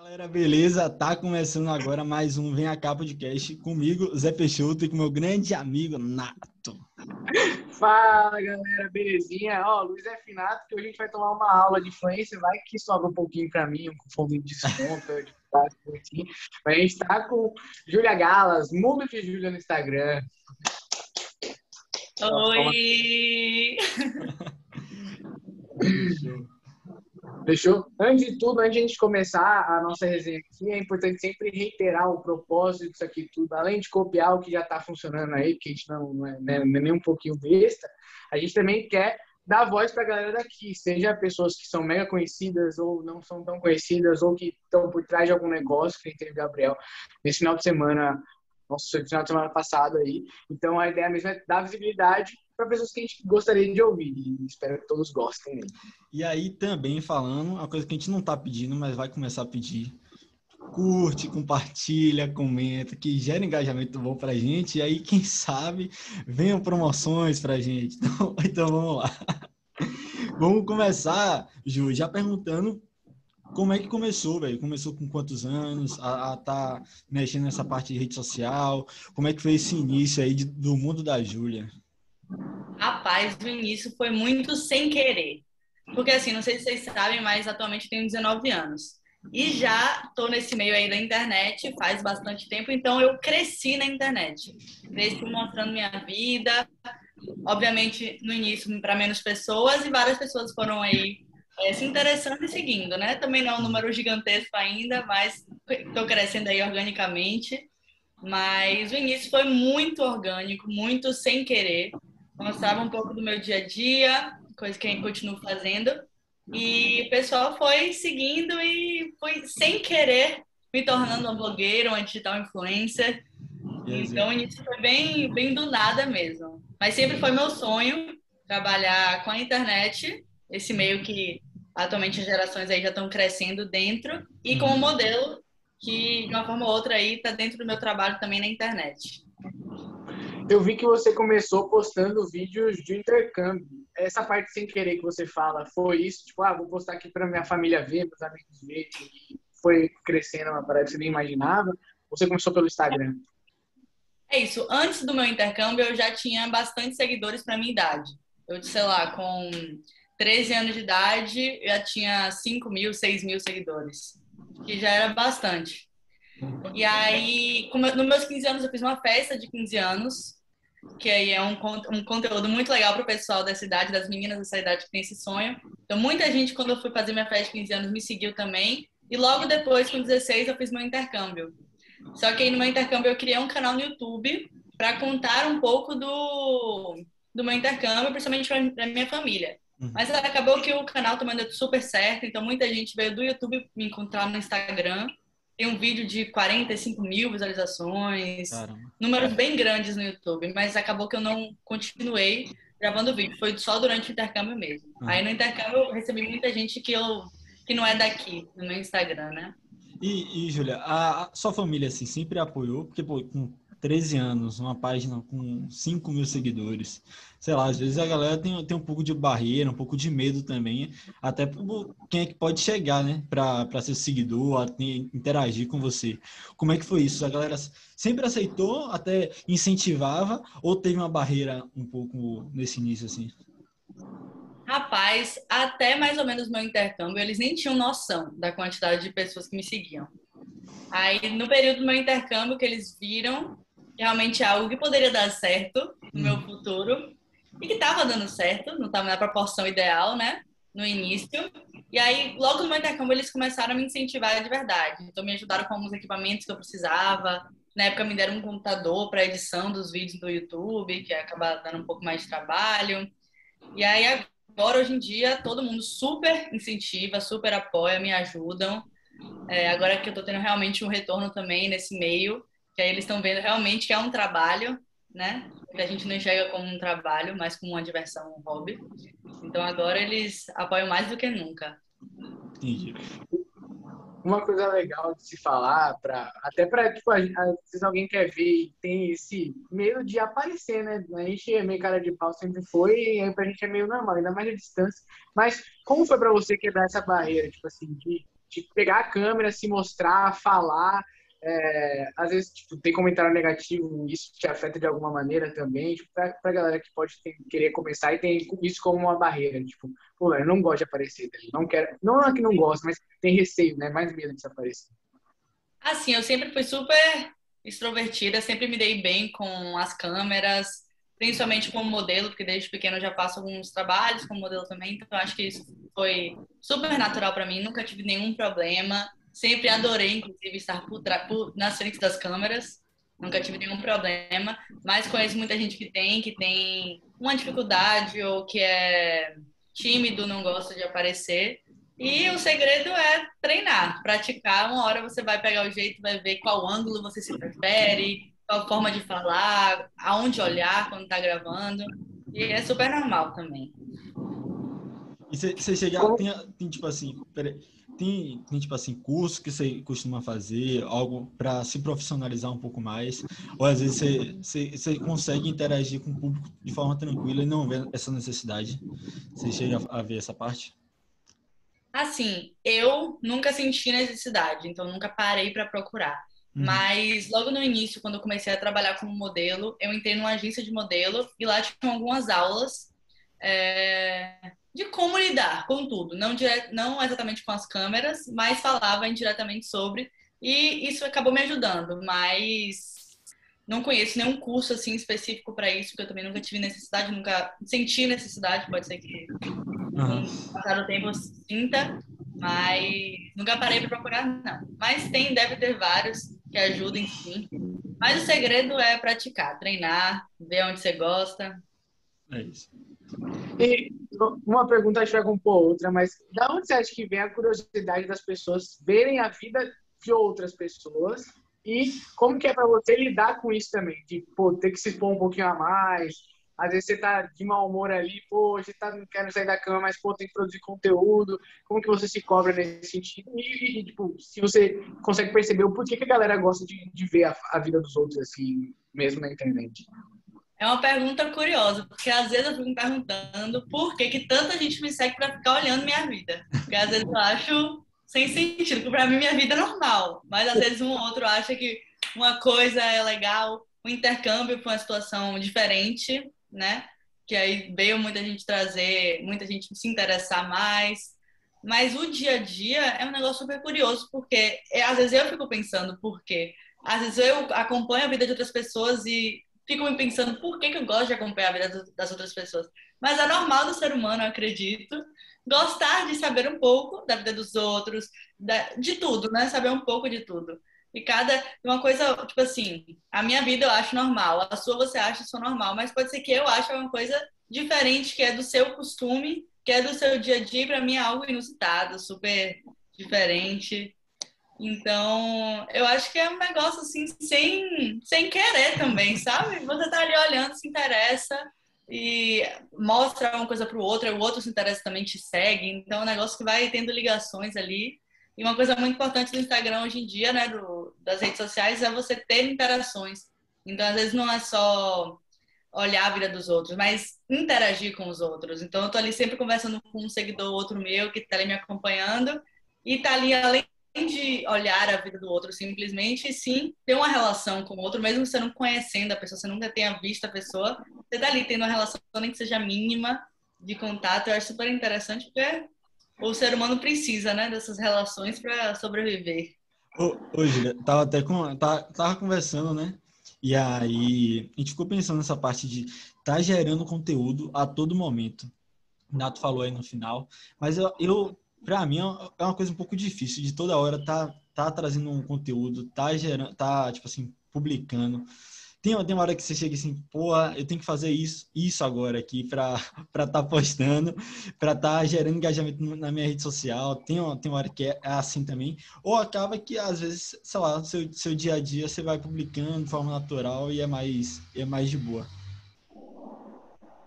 galera, beleza? Tá começando agora mais um Vem a Cá Podcast comigo, Zé Peixoto, e com meu grande amigo Nato. Fala galera, belezinha? Ó, Luiz é Finato, que hoje a gente vai tomar uma aula de influência, vai que sobra um pouquinho pra mim, um fundo de desconto, de assim. Mas a gente tá com Júlia Galas, Mundo de Júlia no Instagram. Oi! Fechou? Antes de tudo, antes de a gente começar a nossa resenha aqui, é importante sempre reiterar o propósito disso aqui tudo. Além de copiar o que já está funcionando aí, porque a gente não, não, é, né, não é nem um pouquinho besta, a gente também quer dar voz para a galera daqui, seja pessoas que são mega conhecidas ou não são tão conhecidas, ou que estão por trás de algum negócio, que teve Gabriel nesse final de semana, nosso final de semana passado aí. Então a ideia mesmo é dar visibilidade para pessoas que a gente gostaria de ouvir. E espero que todos gostem. E aí também falando, uma coisa que a gente não está pedindo, mas vai começar a pedir. Curte, compartilha, comenta, que gera engajamento bom pra gente. E aí, quem sabe, venham promoções pra gente. Então, então vamos lá. Vamos começar, Ju, já perguntando como é que começou, velho? Começou com quantos anos a, a tá mexendo nessa parte de rede social? Como é que foi esse início aí de, do mundo da Júlia? Rapaz, o início foi muito sem querer. Porque assim, não sei se vocês sabem, mas atualmente tenho 19 anos. E já estou nesse meio aí da internet faz bastante tempo, então eu cresci na internet. Cresci mostrando minha vida, obviamente no início para menos pessoas e várias pessoas foram aí é, se interessando e seguindo, né? Também não é um número gigantesco ainda, mas estou crescendo aí organicamente. Mas o início foi muito orgânico, muito sem querer mostrava um pouco do meu dia a dia, coisa que eu continuo fazendo. E o pessoal foi seguindo e foi sem querer me tornando uma blogueira, uma digital influencer. Então, o início foi bem, bem do nada mesmo. Mas sempre foi meu sonho trabalhar com a internet, esse meio que atualmente as gerações aí já estão crescendo dentro, e com um modelo que, de uma forma ou outra, aí está dentro do meu trabalho também na internet. Eu vi que você começou postando vídeos de intercâmbio. Essa parte sem querer que você fala, foi isso? Tipo, ah, vou postar aqui para minha família ver, meus amigos verem. E foi crescendo uma parada que você nem imaginava? Você começou pelo Instagram? É isso. Antes do meu intercâmbio, eu já tinha bastante seguidores para minha idade. Eu, sei lá, com 13 anos de idade, já tinha 5 mil, 6 mil seguidores. Que já era bastante. E aí, nos meus 15 anos, eu fiz uma festa de 15 anos que aí é um, um conteúdo muito legal para o pessoal da cidade, das meninas dessa idade que tem esse sonho. Então, muita gente, quando eu fui fazer minha festa de 15 anos, me seguiu também. E logo depois, com 16, eu fiz meu intercâmbio. Só que aí no meu intercâmbio eu criei um canal no YouTube para contar um pouco do, do meu intercâmbio, principalmente para minha família. Uhum. Mas acabou que o canal também deu super certo, então muita gente veio do YouTube me encontrar no Instagram tem um vídeo de 45 mil visualizações, Caramba. números bem grandes no YouTube, mas acabou que eu não continuei gravando vídeo, foi só durante o intercâmbio mesmo. Ah. Aí no intercâmbio eu recebi muita gente que, eu, que não é daqui, no meu Instagram, né? E, e Júlia, a, a, sua família assim, sempre apoiou? Porque, pô, com 13 anos, uma página com 5 mil seguidores. Sei lá, às vezes a galera tem, tem um pouco de barreira, um pouco de medo também, até por quem é que pode chegar, né, para ser seguidor, interagir com você. Como é que foi isso? A galera sempre aceitou, até incentivava, ou teve uma barreira um pouco nesse início, assim? Rapaz, até mais ou menos meu intercâmbio, eles nem tinham noção da quantidade de pessoas que me seguiam. Aí, no período do meu intercâmbio, que eles viram realmente algo que poderia dar certo no meu futuro e que estava dando certo, não estava na proporção ideal, né? No início. E aí, logo no meu intercâmbio, eles começaram a me incentivar de verdade. Então, me ajudaram com alguns equipamentos que eu precisava. Na época, me deram um computador para edição dos vídeos do YouTube, que acaba dando um pouco mais de trabalho. E aí, agora, hoje em dia, todo mundo super incentiva, super apoia, me ajudam. É, agora que eu estou tendo realmente um retorno também nesse meio, que aí eles estão vendo realmente que é um trabalho, né? Que a gente não enxerga como um trabalho, mas como uma diversão, um hobby. Então agora eles apoiam mais do que nunca. Entendi. Uma coisa legal de se falar, pra, até para tipo, às vezes alguém quer ver e tem esse medo de aparecer, né? A gente é meio cara de pau, sempre foi, e aí pra gente é meio normal, ainda mais a distância. Mas como foi para você quebrar essa barreira, tipo assim, de de pegar a câmera, se mostrar, falar. É, às vezes tipo, tem comentário negativo, isso te afeta de alguma maneira também, tipo, pra, pra galera que pode ter, querer começar e tem isso como uma barreira, tipo, pô, eu não gosto de aparecer, não quero, não é que não gosto, mas tem receio, né, mais medo de se aparecer. Assim, eu sempre fui super extrovertida, sempre me dei bem com as câmeras, principalmente como modelo, porque desde pequeno eu já faço alguns trabalhos como modelo também, então acho que isso foi super natural para mim, nunca tive nenhum problema. Sempre adorei, inclusive, estar por, por, nas frentes das câmeras. Nunca tive nenhum problema. Mas conheço muita gente que tem, que tem uma dificuldade ou que é tímido, não gosta de aparecer. E o segredo é treinar, praticar. Uma hora você vai pegar o jeito, vai ver qual ângulo você se prefere, qual forma de falar, aonde olhar quando está gravando. E é super normal também. E você chega, tem, tem tipo assim, peraí, tem, tem, tipo assim, curso que você costuma fazer, algo para se profissionalizar um pouco mais? Ou às vezes você, você, você, consegue interagir com o público de forma tranquila e não vê essa necessidade? Você chega a ver essa parte? Assim, eu nunca senti necessidade, então nunca parei para procurar. Hum. Mas logo no início, quando eu comecei a trabalhar como modelo, eu entrei numa agência de modelo e lá tinha algumas aulas é, de como lidar com tudo, não, dire... não exatamente com as câmeras, mas falava indiretamente sobre, e isso acabou me ajudando, mas não conheço nenhum curso assim específico para isso, porque eu também nunca tive necessidade, nunca senti necessidade, pode ser que uhum. passar o tempo eu sinta, mas nunca parei para procurar, não. Mas tem, deve ter vários que ajudem sim. Mas o segredo é praticar, treinar, ver onde você gosta. É isso. E uma pergunta que vai compor outra, mas da onde você acha que vem a curiosidade das pessoas verem a vida de outras pessoas e como que é para você lidar com isso também? De, pô, ter que se expor um pouquinho a mais, às vezes você tá de mau humor ali, pô, hoje tá, não quero sair da cama, mas, pô, tem que produzir conteúdo, como que você se cobra nesse sentido? E, e tipo, se você consegue perceber o porquê que a galera gosta de, de ver a, a vida dos outros, assim, mesmo na internet. É uma pergunta curiosa, porque às vezes eu fico me perguntando por que, que tanta gente me segue para ficar olhando minha vida. Porque às vezes eu acho sem sentido, porque para mim minha vida é normal, mas às vezes um ou outro acha que uma coisa é legal, o um intercâmbio foi uma situação diferente, né? Que aí veio muita gente trazer, muita gente se interessar mais. Mas o dia a dia é um negócio super curioso, porque é, às vezes eu fico pensando por quê. Às vezes eu acompanho a vida de outras pessoas e fico me pensando por que, que eu gosto de acompanhar a vida das outras pessoas. Mas é normal do ser humano, eu acredito, gostar de saber um pouco da vida dos outros, de tudo, né? Saber um pouco de tudo. E cada. Uma coisa, tipo assim, a minha vida eu acho normal, a sua você acha só normal, mas pode ser que eu ache uma coisa diferente, que é do seu costume, que é do seu dia a dia, para mim é algo inusitado, super diferente. Então, eu acho que é um negócio assim, sem, sem querer também, sabe? Você tá ali olhando, se interessa e mostra uma coisa para o outro, o outro se interessa também, te segue. Então, é um negócio que vai tendo ligações ali. E uma coisa muito importante do Instagram hoje em dia, né, do, das redes sociais, é você ter interações. Então, às vezes, não é só olhar a vida dos outros, mas interagir com os outros. Então, eu tô ali sempre conversando com um seguidor outro meu que tá ali me acompanhando e tá ali, além de olhar a vida do outro simplesmente, sim ter uma relação com o outro, mesmo você não conhecendo a pessoa, você nunca tenha visto a pessoa, você tá ali tendo uma relação, nem que seja mínima, de contato. Eu acho super interessante, porque o ser humano precisa, né, dessas relações para sobreviver. Julia, tava até com, tava, tava conversando, né? E aí a gente ficou pensando nessa parte de tá gerando conteúdo a todo momento. O Nato falou aí no final, mas eu, eu para mim é uma coisa um pouco difícil de toda hora tá tá trazendo um conteúdo, tá gerando, tá tipo assim publicando. Tem, tem uma hora que você chega assim, pô, eu tenho que fazer isso, isso agora aqui para estar tá postando, para estar tá gerando engajamento na minha rede social. Tem, tem uma hora que é assim também. Ou acaba que, às vezes, sei lá, seu, seu dia a dia você vai publicando de forma natural e é mais, é mais de boa.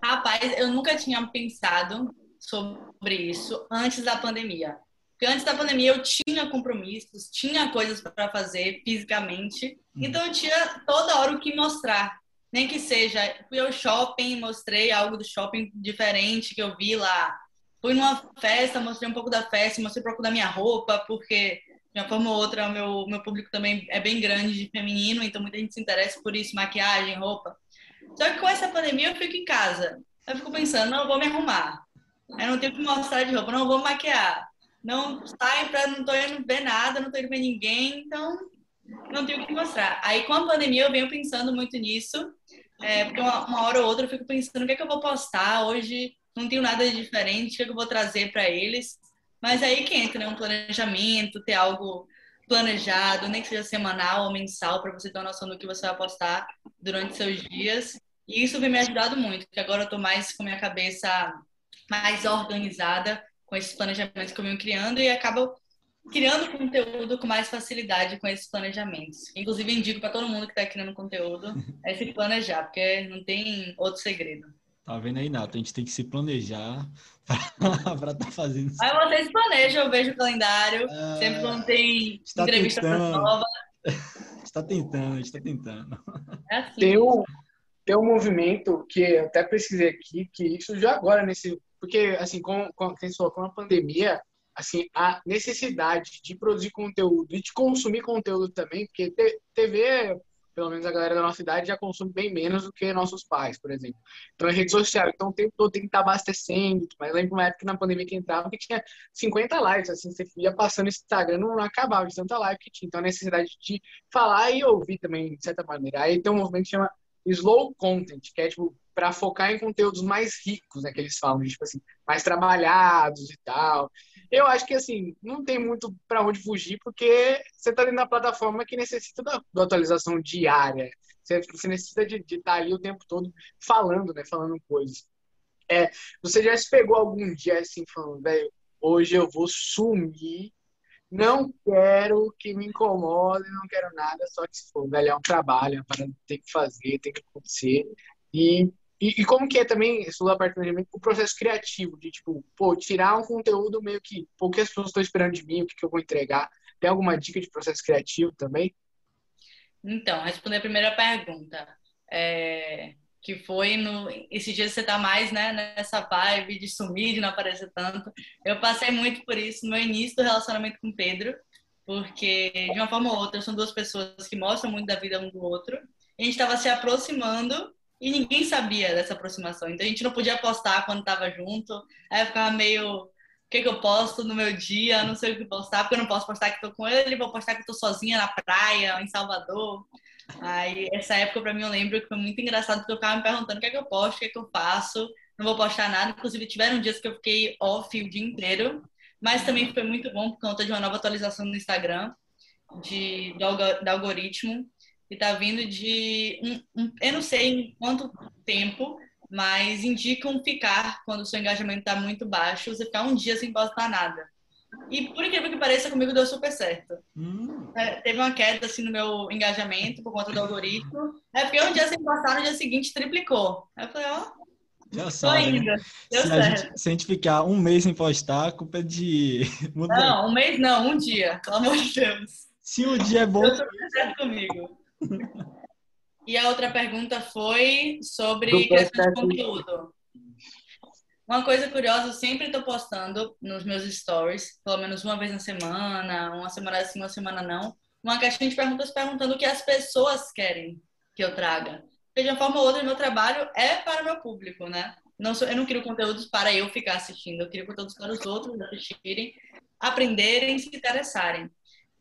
Rapaz, eu nunca tinha pensado sobre isso antes da pandemia. Porque antes da pandemia eu tinha compromissos, tinha coisas para fazer fisicamente, uhum. então eu tinha toda hora o que mostrar. Nem que seja, fui ao shopping, mostrei algo do shopping diferente que eu vi lá. fui numa festa, mostrei um pouco da festa, mostrei um pouco da minha roupa, porque de uma forma ou outra, o meu, meu público também é bem grande de feminino, então muita gente se interessa por isso, maquiagem, roupa. Só que com essa pandemia eu fico em casa. Eu fico pensando, não, eu vou me arrumar. Eu não tenho que mostrar de roupa, não vou maquiar. Não saio pra, não tô indo ver nada, não tô indo ver ninguém, então não tenho o que mostrar. Aí com a pandemia eu venho pensando muito nisso, é, porque uma, uma, hora ou outra eu fico pensando o que é que eu vou postar hoje, não tenho nada de diferente, o que é que eu vou trazer para eles. Mas aí que entra né, um planejamento, ter algo planejado, nem que seja semanal ou mensal, para você ter uma noção do que você vai postar durante seus dias. E isso vem me ajudado muito, porque agora eu estou mais com minha cabeça mais organizada com esses planejamentos que eu venho criando e acabo criando conteúdo com mais facilidade com esses planejamentos. Inclusive, indico para todo mundo que está criando conteúdo é se planejar, porque não tem outro segredo. Tá vendo aí, Nato? A gente tem que se planejar para estar tá fazendo isso. Aí vocês planejam, eu vejo o calendário, é... sempre quando tem tá entrevista nova. Está tentando, está tentando. É assim. Tem um, tem um movimento que eu até pesquisei aqui, que isso já agora nesse. Porque, assim, com, com, com a pandemia, assim, a necessidade de produzir conteúdo e de consumir conteúdo também, porque TV pelo menos a galera da nossa idade já consome bem menos do que nossos pais, por exemplo. Então é rede social, então o tempo todo tem que estar abastecendo. Mas lembro uma época na pandemia que entrava que tinha 50 lives, assim, você ia passando Instagram, não acabava de tanta live que tinha. Então a necessidade de falar e ouvir também, de certa maneira. Aí tem um movimento que chama slow content, que é tipo para focar em conteúdos mais ricos, né, que eles falam, tipo assim, mais trabalhados e tal. Eu acho que, assim, não tem muito para onde fugir, porque você está dentro da plataforma que necessita da, da atualização diária. Você, você necessita de estar tá ali o tempo todo falando, né? Falando coisas. É, você já se pegou algum dia assim, falando, velho, hoje eu vou sumir, não quero que me incomode, não quero nada, só que se for, velho, é um trabalho, é uma parada que tem que fazer, tem que acontecer. E e, e, como que é também, estudar parte do o processo criativo, de tipo, pô, tirar um conteúdo meio que, pô, o que as pessoas estão esperando de mim, o que, que eu vou entregar. Tem alguma dica de processo criativo também? Então, responder a primeira pergunta. É, que foi no. Esses dias você tá mais né, nessa vibe de sumir, de não aparecer tanto. Eu passei muito por isso no início do relacionamento com o Pedro, porque de uma forma ou outra são duas pessoas que mostram muito da vida um do outro. A gente estava se aproximando e ninguém sabia dessa aproximação. Então a gente não podia postar quando tava junto. Aí eu ficava meio. O que, que eu posto no meu dia? Não sei o que postar, porque eu não posso postar que tô com ele, vou postar que tô sozinha na praia, em Salvador. Aí essa época para mim eu lembro que foi muito engraçado, porque eu ficava me perguntando o que é que eu posto, o que é que eu faço. Não vou postar nada. Inclusive tiveram dias que eu fiquei off o dia inteiro. Mas também foi muito bom por conta de uma nova atualização no Instagram de, do, do algoritmo que está vindo de, um, um, eu não sei em quanto tempo, mas indica um ficar quando o seu engajamento está muito baixo, você ficar um dia sem postar nada. E por incrível que pareça, comigo deu super certo. Hum. É, teve uma queda assim no meu engajamento por conta do algoritmo. É porque um dia sem postar, no dia seguinte triplicou. Aí eu falei, ó, já sabe. Né? Se, a gente, se, a gente, ficar um mês sem postar, a culpa é de. Não, um mês não, um dia, pelo amor de Deus. Se um dia é bom. Deu super certo comigo. E a outra pergunta foi sobre questão de conteúdo. Uma coisa curiosa, eu sempre estou postando nos meus stories, pelo menos uma vez na semana, uma semana sim, uma semana não, uma caixinha de perguntas perguntando o que as pessoas querem que eu traga. Porque de uma forma ou outra, meu trabalho é para o meu público, né? Não sou, eu não crio conteúdos para eu ficar assistindo, eu crio conteúdos para os outros assistirem, aprenderem, se interessarem.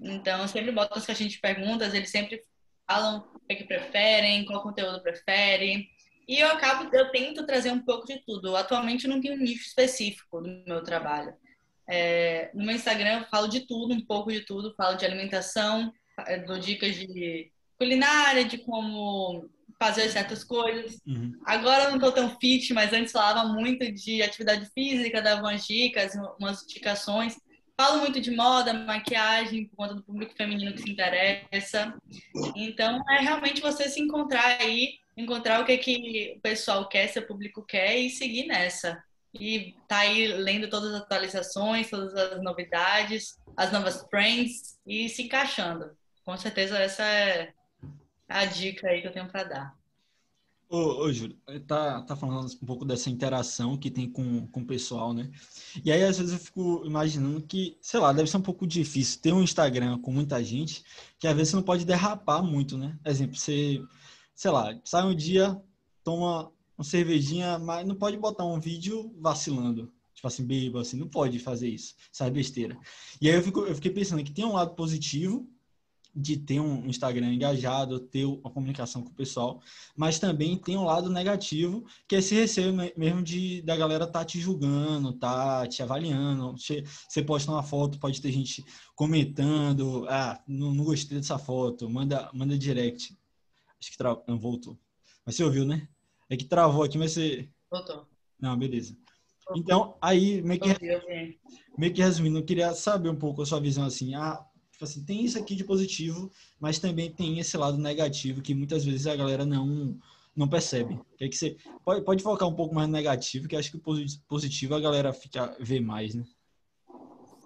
Então, eu sempre boto as caixinhas de perguntas, eles sempre falam o que, é que preferem, qual conteúdo preferem. E eu acabo, eu tento trazer um pouco de tudo. Atualmente eu não tenho um nicho específico no meu trabalho. É, no meu Instagram eu falo de tudo, um pouco de tudo. Falo de alimentação, é, dou dicas de culinária, de como fazer certas coisas. Uhum. Agora eu não estou tão fit, mas antes falava muito de atividade física, dava umas dicas, umas indicações. Falo muito de moda, maquiagem, por conta do público feminino que se interessa. Então, é realmente você se encontrar aí, encontrar o que, que o pessoal quer, seu público quer e seguir nessa. E tá aí lendo todas as atualizações, todas as novidades, as novas trends e se encaixando. Com certeza essa é a dica aí que eu tenho para dar. Ô, ô Júlio, tá, tá falando um pouco dessa interação que tem com, com o pessoal, né? E aí, às vezes, eu fico imaginando que, sei lá, deve ser um pouco difícil ter um Instagram com muita gente, que às vezes você não pode derrapar muito, né? Exemplo, você, sei lá, sai um dia, toma uma cervejinha, mas não pode botar um vídeo vacilando. Tipo assim, bebo, assim, não pode fazer isso, sai besteira. E aí eu, fico, eu fiquei pensando que tem um lado positivo, de ter um Instagram engajado, ter uma comunicação com o pessoal, mas também tem um lado negativo, que é esse receio mesmo de da galera tá te julgando, tá te avaliando. Você posta uma foto, pode ter gente comentando, ah, não, não gostei dessa foto, manda, manda direct. Acho que tra... não voltou. Mas você ouviu, né? É que travou aqui, mas você. Voltou. Não, beleza. Então, aí, meio que, meio que resumindo, eu queria saber um pouco a sua visão assim. Ah, Tipo assim, tem isso aqui de positivo, mas também tem esse lado negativo que muitas vezes a galera não não percebe. Que é que você pode, pode focar um pouco mais no negativo, que acho que o positivo a galera fica vê mais, né?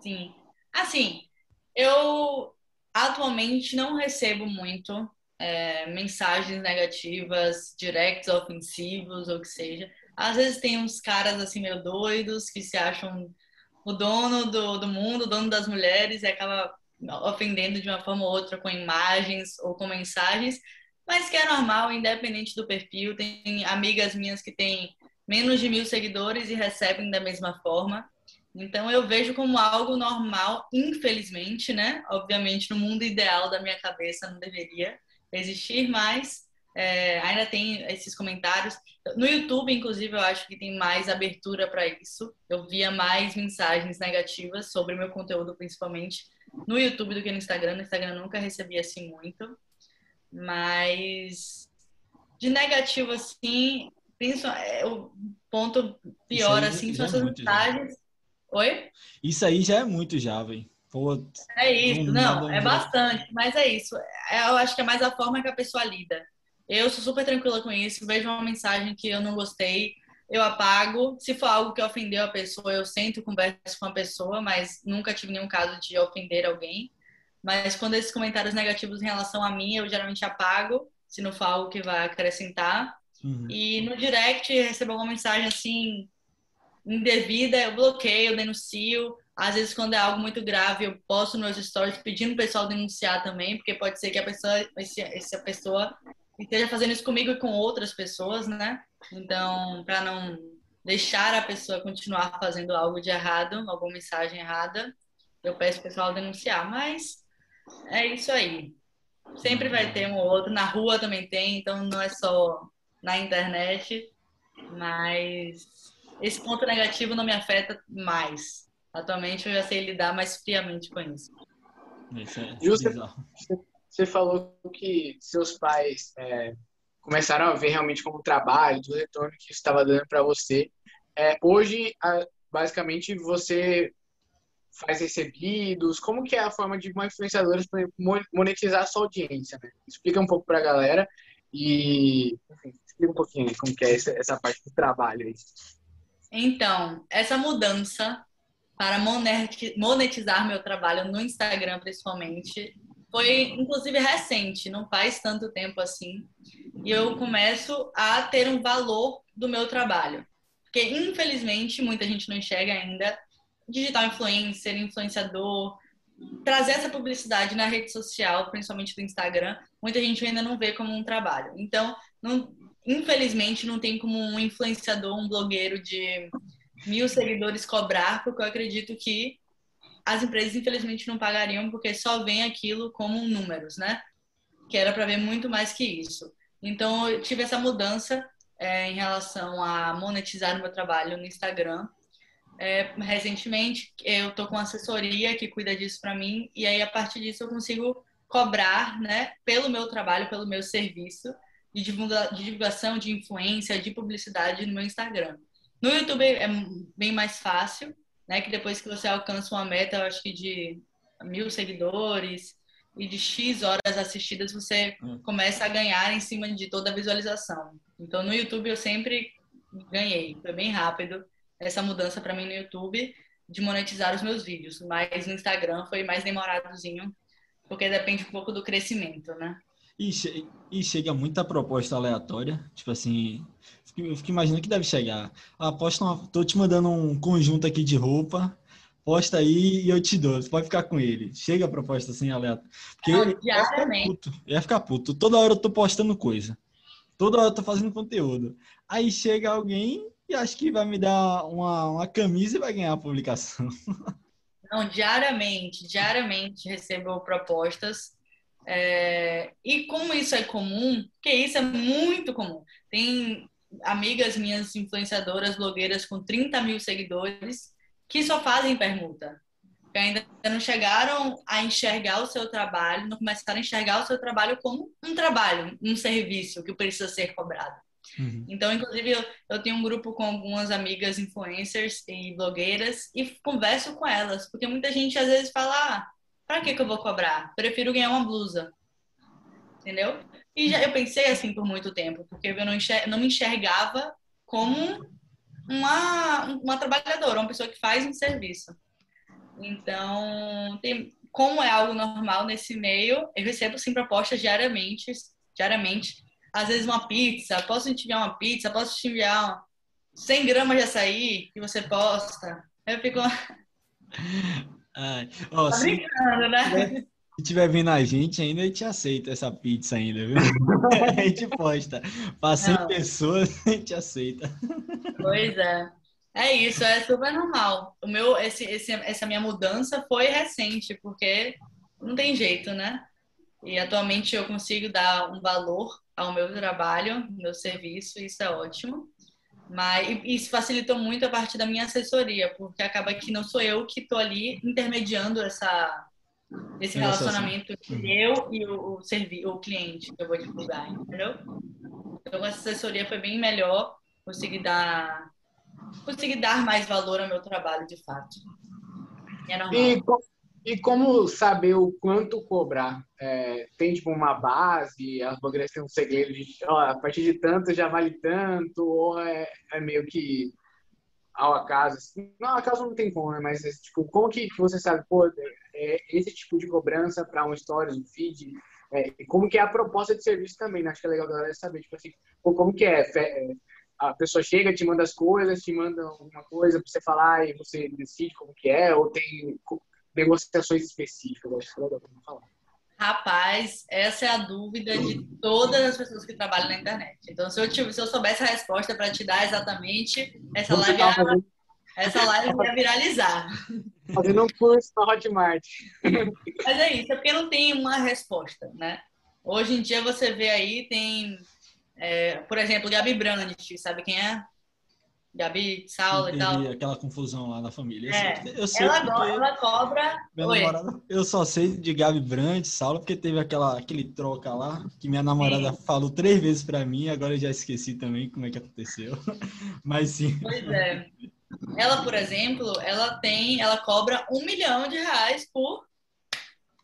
Sim. Assim, eu atualmente não recebo muito é, mensagens negativas, directs ofensivos ou que seja. Às vezes tem uns caras assim meio doidos que se acham o dono do, do mundo, o dono das mulheres e acaba ofendendo de uma forma ou outra com imagens ou com mensagens, mas que é normal, independente do perfil. Tem amigas minhas que têm menos de mil seguidores e recebem da mesma forma. Então eu vejo como algo normal, infelizmente, né? Obviamente, no mundo ideal da minha cabeça não deveria existir, mas é, ainda tem esses comentários. No YouTube, inclusive, eu acho que tem mais abertura para isso. Eu via mais mensagens negativas sobre meu conteúdo, principalmente no YouTube do que no Instagram. No Instagram eu nunca recebi assim muito. Mas de negativo, assim, é, o ponto pior, assim, são essas mensagens. Já. Oi? Isso aí já é muito já, velho. É isso, não, é bastante, mas é isso. É, eu acho que é mais a forma que a pessoa lida. Eu sou super tranquila com isso, vejo uma mensagem que eu não gostei, eu apago. Se for algo que ofendeu a pessoa, eu sento, converso com a pessoa, mas nunca tive nenhum caso de ofender alguém. Mas quando esses comentários negativos em relação a mim, eu geralmente apago, se não for algo que vai acrescentar. Uhum. E no direct, recebo alguma mensagem assim, indevida, eu bloqueio, eu denuncio. Às vezes, quando é algo muito grave, eu posto nos stories pedindo o pessoal denunciar também, porque pode ser que a pessoa, essa pessoa esteja fazendo isso comigo e com outras pessoas, né? Então, para não deixar a pessoa continuar fazendo algo de errado, alguma mensagem errada, eu peço o pessoal denunciar. Mas é isso aí. Sempre vai ter um ou outro. Na rua também tem, então não é só na internet. Mas esse ponto negativo não me afeta mais. Atualmente eu já sei lidar mais friamente com isso. Isso é Justo, você falou que seus pais é, começaram a ver realmente como trabalho, do retorno que isso estava dando para você. É, hoje, basicamente, você faz recebidos? Como que é a forma de uma influenciadora monetizar a sua audiência? Né? Explica um pouco para a galera e enfim, explica um pouquinho como que é essa, essa parte do trabalho aí. Então, essa mudança para monetizar meu trabalho no Instagram, principalmente, foi inclusive recente, não faz tanto tempo assim. E eu começo a ter um valor do meu trabalho. Porque, infelizmente, muita gente não enxerga ainda digital influencer, influenciador, trazer essa publicidade na rede social, principalmente do Instagram, muita gente ainda não vê como um trabalho. Então, não, infelizmente, não tem como um influenciador, um blogueiro de mil seguidores cobrar, porque eu acredito que as empresas infelizmente não pagariam porque só vem aquilo como números, né? Que era para ver muito mais que isso. Então eu tive essa mudança é, em relação a monetizar o meu trabalho no Instagram. É, recentemente eu tô com assessoria que cuida disso para mim e aí a partir disso eu consigo cobrar, né, pelo meu trabalho, pelo meu serviço de, divulga de divulgação, de influência, de publicidade no meu Instagram. No YouTube é bem mais fácil, né? Que depois que você alcança uma meta, eu acho que de mil seguidores e de X horas assistidas, você hum. começa a ganhar em cima de toda a visualização. Então, no YouTube eu sempre ganhei, foi bem rápido essa mudança para mim no YouTube de monetizar os meus vídeos, mas no Instagram foi mais demoradozinho, porque depende um pouco do crescimento, né? E, che e chega muita proposta aleatória, tipo assim, eu fico imaginando que deve chegar. Aposta uma, tô te mandando um conjunto aqui de roupa, posta aí e eu te dou. Você pode ficar com ele. Chega a proposta assim aleatória. Porque Não, ele ia ficar puto. Ia ficar puto. Toda hora eu tô postando coisa. Toda hora eu tô fazendo conteúdo. Aí chega alguém e acha que vai me dar uma, uma camisa e vai ganhar a publicação. Não, diariamente, diariamente recebo propostas. É, E como isso é comum, porque isso é muito comum. Tem amigas minhas influenciadoras, blogueiras com 30 mil seguidores que só fazem permuta. Que ainda não chegaram a enxergar o seu trabalho, não começaram a enxergar o seu trabalho como um trabalho, um serviço que precisa ser cobrado. Uhum. Então, inclusive, eu, eu tenho um grupo com algumas amigas influencers e blogueiras e converso com elas, porque muita gente às vezes fala: ah, pra que, que eu vou cobrar? Prefiro ganhar uma blusa. Entendeu? E já, eu pensei assim por muito tempo, porque eu não, enxer, não me enxergava como uma, uma trabalhadora, uma pessoa que faz um serviço. Então, tem, como é algo normal nesse meio, eu recebo sim propostas diariamente, diariamente às vezes uma pizza, posso te enviar uma pizza, posso te enviar 100 gramas de açaí que você posta. Eu fico Ai, ó, tá brincando, né? Se tiver vindo a gente ainda, a gente aceita essa pizza ainda, viu? A gente posta. Para 100 Não. pessoas, a gente aceita. Pois é. É isso, é super normal. O meu, esse, esse, essa minha mudança foi recente, porque não tem jeito, né? E atualmente eu consigo dar um valor ao meu trabalho, meu serviço, isso é ótimo. Mas e isso facilitou muito a parte da minha assessoria, porque acaba que não sou eu que estou ali intermediando essa, esse relacionamento entre eu e o, o, servi o cliente que eu vou divulgar, entendeu? Então, essa assessoria foi bem melhor, consegui dar, consegui dar mais valor ao meu trabalho, de fato. E é. E, e como saber o quanto cobrar? É, tem tipo uma base, as blogueiras têm um segredo de ó, a partir de tanto já vale tanto, ou é, é meio que ao acaso? assim? Não, acaso não tem como, né? Mas tipo, como que você sabe, pô, é, esse tipo de cobrança para um stories, um feed, é, como que é a proposta de serviço também, né? Acho que é legal a galera saber, tipo assim, pô, como que é? É, A pessoa chega, te manda as coisas, te manda alguma coisa para você falar e você decide como que é, ou tem negociações específicas? Acho que é legal falar. Rapaz, essa é a dúvida de todas as pessoas que trabalham na internet. Então, se eu, tive, se eu soubesse a resposta para te dar exatamente, essa live, ia, essa live ia viralizar. fazendo um curso na Hotmart. Mas é isso, é porque não tem uma resposta, né? Hoje em dia você vê aí, tem, é, por exemplo, Gabi Brandt, sabe quem é? Gabi Saulo e tal. Aquela confusão lá na família. É. Eu sei Ela, go- ela cobra. minha Oi. namorada, eu só sei de Gabi Brandt, Saulo, porque teve aquela, aquele troca lá, que minha namorada falou três vezes pra mim, agora eu já esqueci também como é que aconteceu. Mas sim. Pois é. Ela, por exemplo, ela tem, ela cobra um milhão de reais por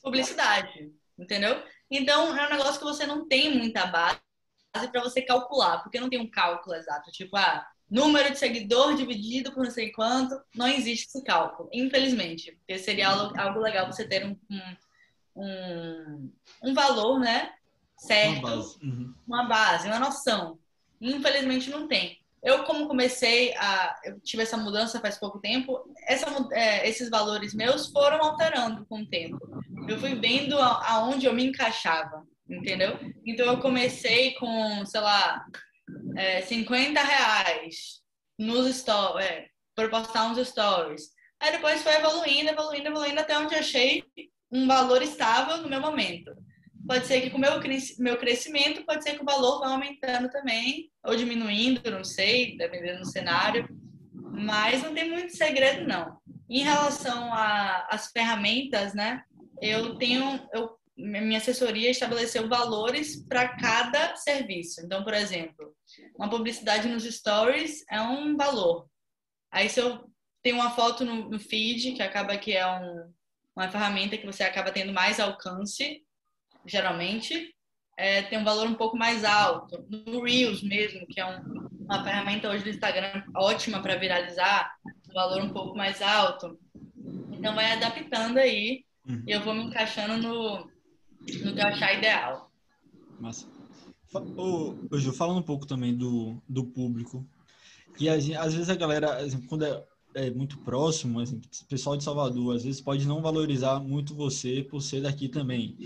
publicidade, entendeu? Então é um negócio que você não tem muita base para você calcular, porque não tem um cálculo exato, tipo, ah, número de seguidor dividido por não sei quanto, não existe esse cálculo, infelizmente, porque seria algo, algo legal você ter um, um, um, valor, né, Uma certo, base. Uhum. uma base, uma noção. Infelizmente não tem. Eu, como comecei a. Eu tive essa mudança faz pouco tempo, essa, é, esses valores meus foram alterando com o tempo. Eu fui vendo aonde eu me encaixava, entendeu? Então eu comecei com, sei lá, é, 50 reais nos stories, é, para postar uns stories. Aí depois foi evoluindo, evoluindo, evoluindo, até onde achei um valor estável no meu momento. Pode ser que com o meu, meu crescimento, pode ser que o valor vá aumentando também, ou diminuindo, não sei, dependendo do cenário. Mas não tem muito segredo, não. Em relação às ferramentas, né? Eu tenho. Eu, minha assessoria estabeleceu valores para cada serviço. Então, por exemplo, uma publicidade nos stories é um valor. Aí, se eu tenho uma foto no, no feed, que acaba que é um, uma ferramenta que você acaba tendo mais alcance, geralmente, é, tem um valor um pouco mais alto. No Reels mesmo, que é um, uma ferramenta hoje do Instagram ótima para viralizar, um valor um pouco mais alto. Então vai adaptando aí Uhum. e eu vou me encaixando no, no que eu achar ideal. Massa. Ô, ô Ju, falando um pouco também do, do público, que às vezes a galera, quando é, é muito próximo, assim, o pessoal de Salvador, às vezes pode não valorizar muito você por ser daqui também.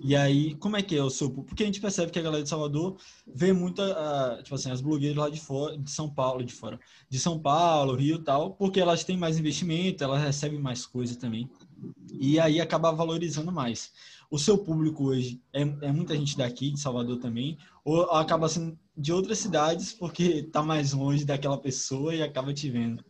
E aí, como é que é o seu público? Porque a gente percebe que a galera de Salvador vê muito, uh, tipo assim, as blogueiras lá de fora, de São Paulo, de fora, de São Paulo, Rio e tal, porque elas têm mais investimento, elas recebem mais coisa também. E aí acaba valorizando mais. O seu público hoje é, é muita gente daqui, de Salvador também, ou acaba sendo de outras cidades porque tá mais longe daquela pessoa e acaba te vendo?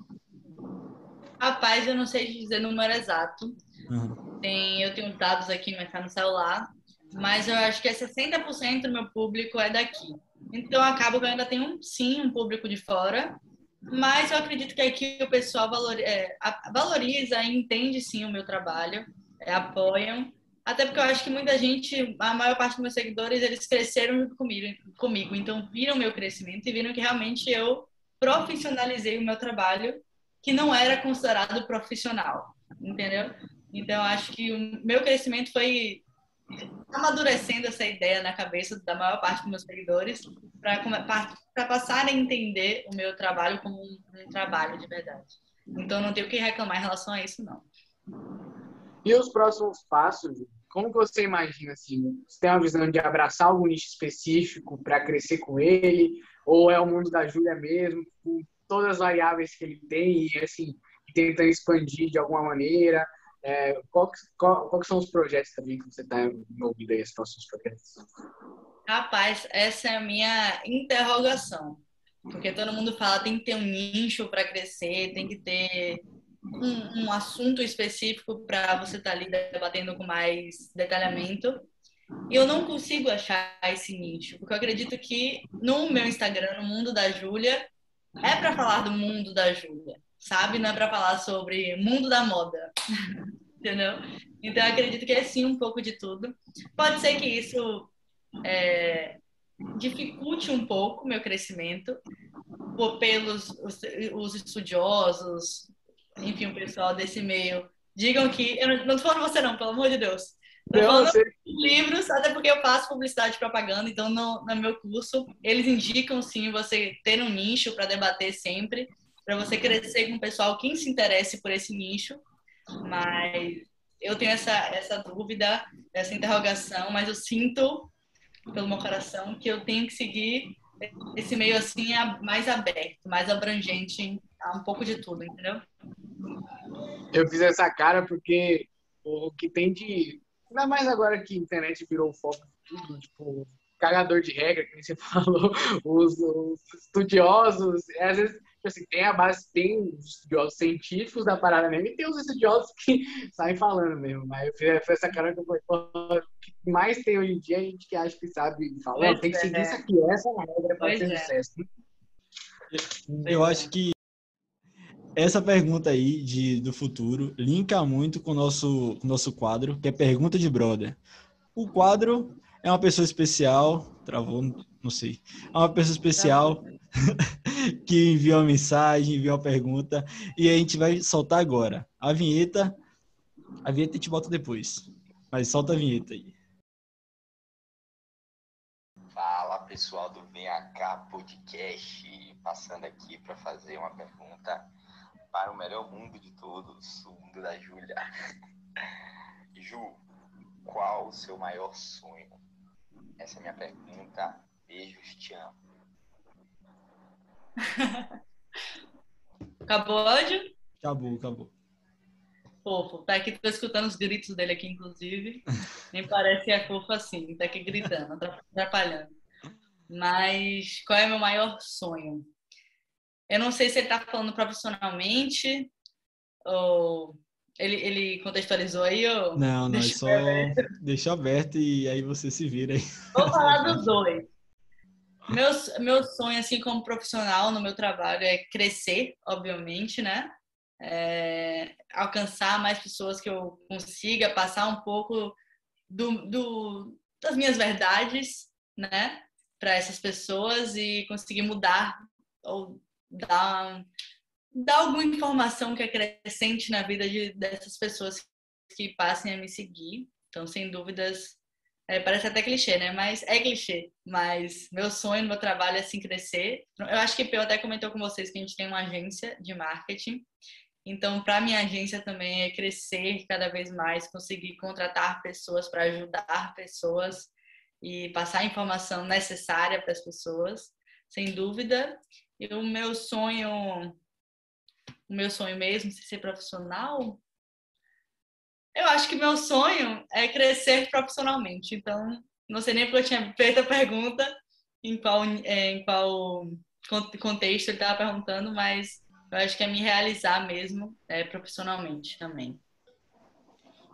Rapaz, eu não sei dizer o número exato. Uhum. Tem, eu tenho dados aqui, mas tá no celular. Mas eu acho que é 60% do meu público é daqui. Então, acabo que eu ainda tenho, sim, um público de fora. Mas eu acredito que aqui o pessoal valor, é, valoriza e entende, sim, o meu trabalho. É, apoiam. Até porque eu acho que muita gente, a maior parte dos meus seguidores, eles cresceram comigo, comigo. Então, viram meu crescimento e viram que realmente eu profissionalizei o meu trabalho que não era considerado profissional, entendeu? Então, acho que o meu crescimento foi amadurecendo essa ideia na cabeça da maior parte dos meus seguidores para passar a entender o meu trabalho como um, um, trabalho de verdade. Então, não tenho o que reclamar em relação a isso, não. E os próximos passos? Como você imagina assim? Você tem uma visão de abraçar algum nicho específico para crescer com ele? Ou é o mundo da Júlia mesmo? todas as variáveis que ele tem e assim tentando expandir de alguma maneira. É, qual, qual, qual são os projetos também que você está envolvido aí, os próximos projetos? Rapaz, essa é a minha interrogação. Porque todo mundo fala tem que ter um nicho para crescer, tem que ter um, um assunto específico para você estar tá ali debatendo com mais detalhamento. E eu não consigo achar esse nicho, porque eu acredito que no meu Instagram, no mundo da Júlia, é para falar do mundo da Júlia, sabe? Não é para falar sobre mundo da moda, entendeu? Então, eu acredito que é sim um pouco de tudo. Pode ser que isso é, dificulte um pouco meu crescimento, pelos os, os, estudiosos, enfim, o pessoal desse meio, digam que. Eu não, não tô falando você, não, pelo amor de Deus. Não, livros, até porque eu faço publicidade e propaganda, então no, no meu curso eles indicam sim você ter um nicho para debater sempre, para você crescer com o pessoal que se interesse por esse nicho. Mas eu tenho essa, essa dúvida, essa interrogação, mas eu sinto pelo meu coração que eu tenho que seguir esse meio assim mais aberto, mais abrangente, um pouco de tudo, entendeu? Eu fiz essa cara porque o que tem de Ainda mais agora que a internet virou o foco de tudo, tipo, cagador de regra, que você falou, os, os estudiosos, às vezes, tipo assim, tem a base, tem os estudiosos científicos da parada mesmo, e tem os estudiosos que saem falando mesmo, mas eu fiz essa cara que eu falei, o que mais tem hoje em dia, a gente que acha que sabe falar, tem que seguir é. isso aqui, essa é a regra para ter é. sucesso. Eu acho que essa pergunta aí de, do futuro linka muito com o nosso, com nosso quadro, que é Pergunta de Brother. O quadro é uma pessoa especial, travou, não sei. É uma pessoa especial que enviou uma mensagem, enviou uma pergunta, e a gente vai soltar agora. A vinheta, a vinheta a gente bota depois, mas solta a vinheta aí. Fala pessoal do VH Podcast, passando aqui para fazer uma pergunta para o melhor mundo de todos, o mundo da Júlia. Ju, qual o seu maior sonho? Essa é a minha pergunta. Beijos, te amo. acabou o áudio? Acabou, acabou. Fofo. Tá aqui, tô escutando os gritos dele aqui, inclusive. Nem parece que é fofo assim, tá aqui gritando, atrapalhando. Mas qual é meu maior sonho? Eu não sei se ele está falando profissionalmente ou ele, ele contextualizou aí ou Não, não, é só aberto. deixou aberto e aí você se vira aí. Vou falar dos dois. Meu, meu sonho, assim, como profissional no meu trabalho é crescer, obviamente, né? É, alcançar mais pessoas que eu consiga passar um pouco do, do das minhas verdades, né? Para essas pessoas e conseguir mudar ou dar, dar alguma informação que acrescente na vida de, dessas pessoas que passem a me seguir. Então, sem dúvidas, É, parece até clichê, né? Mas é clichê. Mas meu sonho meu trabalho é assim crescer. Eu acho que o Peu até comentou com vocês que a gente tem uma agência de marketing. Então, para minha agência também é crescer cada vez mais, conseguir contratar pessoas para ajudar pessoas e passar a informação necessária para as pessoas, sem dúvida. E o meu sonho, o meu sonho mesmo, de ser profissional, eu acho que meu sonho é crescer profissionalmente. Então, não sei nem porque eu tinha feito a pergunta, em qual, é, em qual contexto ele estava perguntando, mas eu acho que é me realizar mesmo é, profissionalmente também.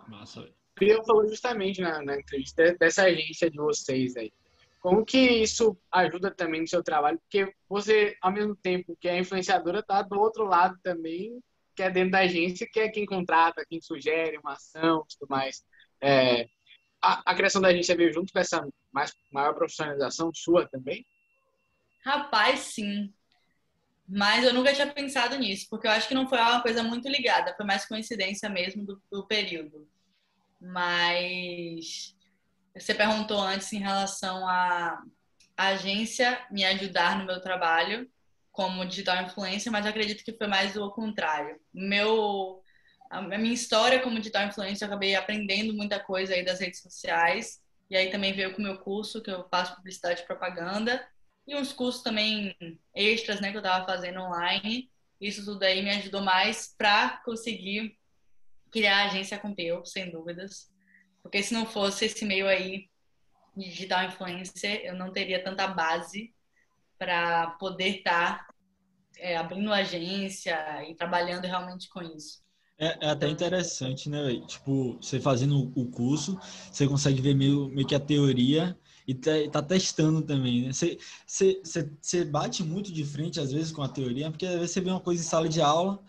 Massa. Eu falou justamente na, na entrevista dessa agência de vocês aí. Como que isso ajuda também no seu trabalho? Porque você, ao mesmo tempo que é influenciadora, tá do outro lado também que é dentro da agência, que é quem contrata, quem sugere uma ação tudo mais. É, a, a, criação da agência veio junto com essa mais, maior profissionalização sua também? Rapaz, sim. Mas eu nunca tinha pensado nisso, porque eu acho que não foi uma coisa muito ligada, foi mais coincidência mesmo do, do período. Mas você perguntou antes em relação à agência me ajudar no meu trabalho como digital influencer, mas acredito que foi mais o contrário. Meu, a minha história como digital influencer, eu acabei aprendendo muita coisa aí das redes sociais, e aí também veio com o meu curso, que eu faço publicidade e propaganda, e uns cursos também extras, né, que eu estava fazendo online. Isso tudo aí me ajudou mais para conseguir criar a agência com Peu, sem dúvidas. Porque se não fosse esse meio aí de digital influencer, eu não teria tanta base para poder estar tá, é, abrindo agência e trabalhando realmente com isso. É, é até interessante, né? Tipo, você fazendo o curso, você consegue ver meio, meio que a teoria e tá, tá testando também, né? Você, você, você, você bate muito de frente, às vezes, com a teoria, porque às vezes você vê uma coisa em sala de aula,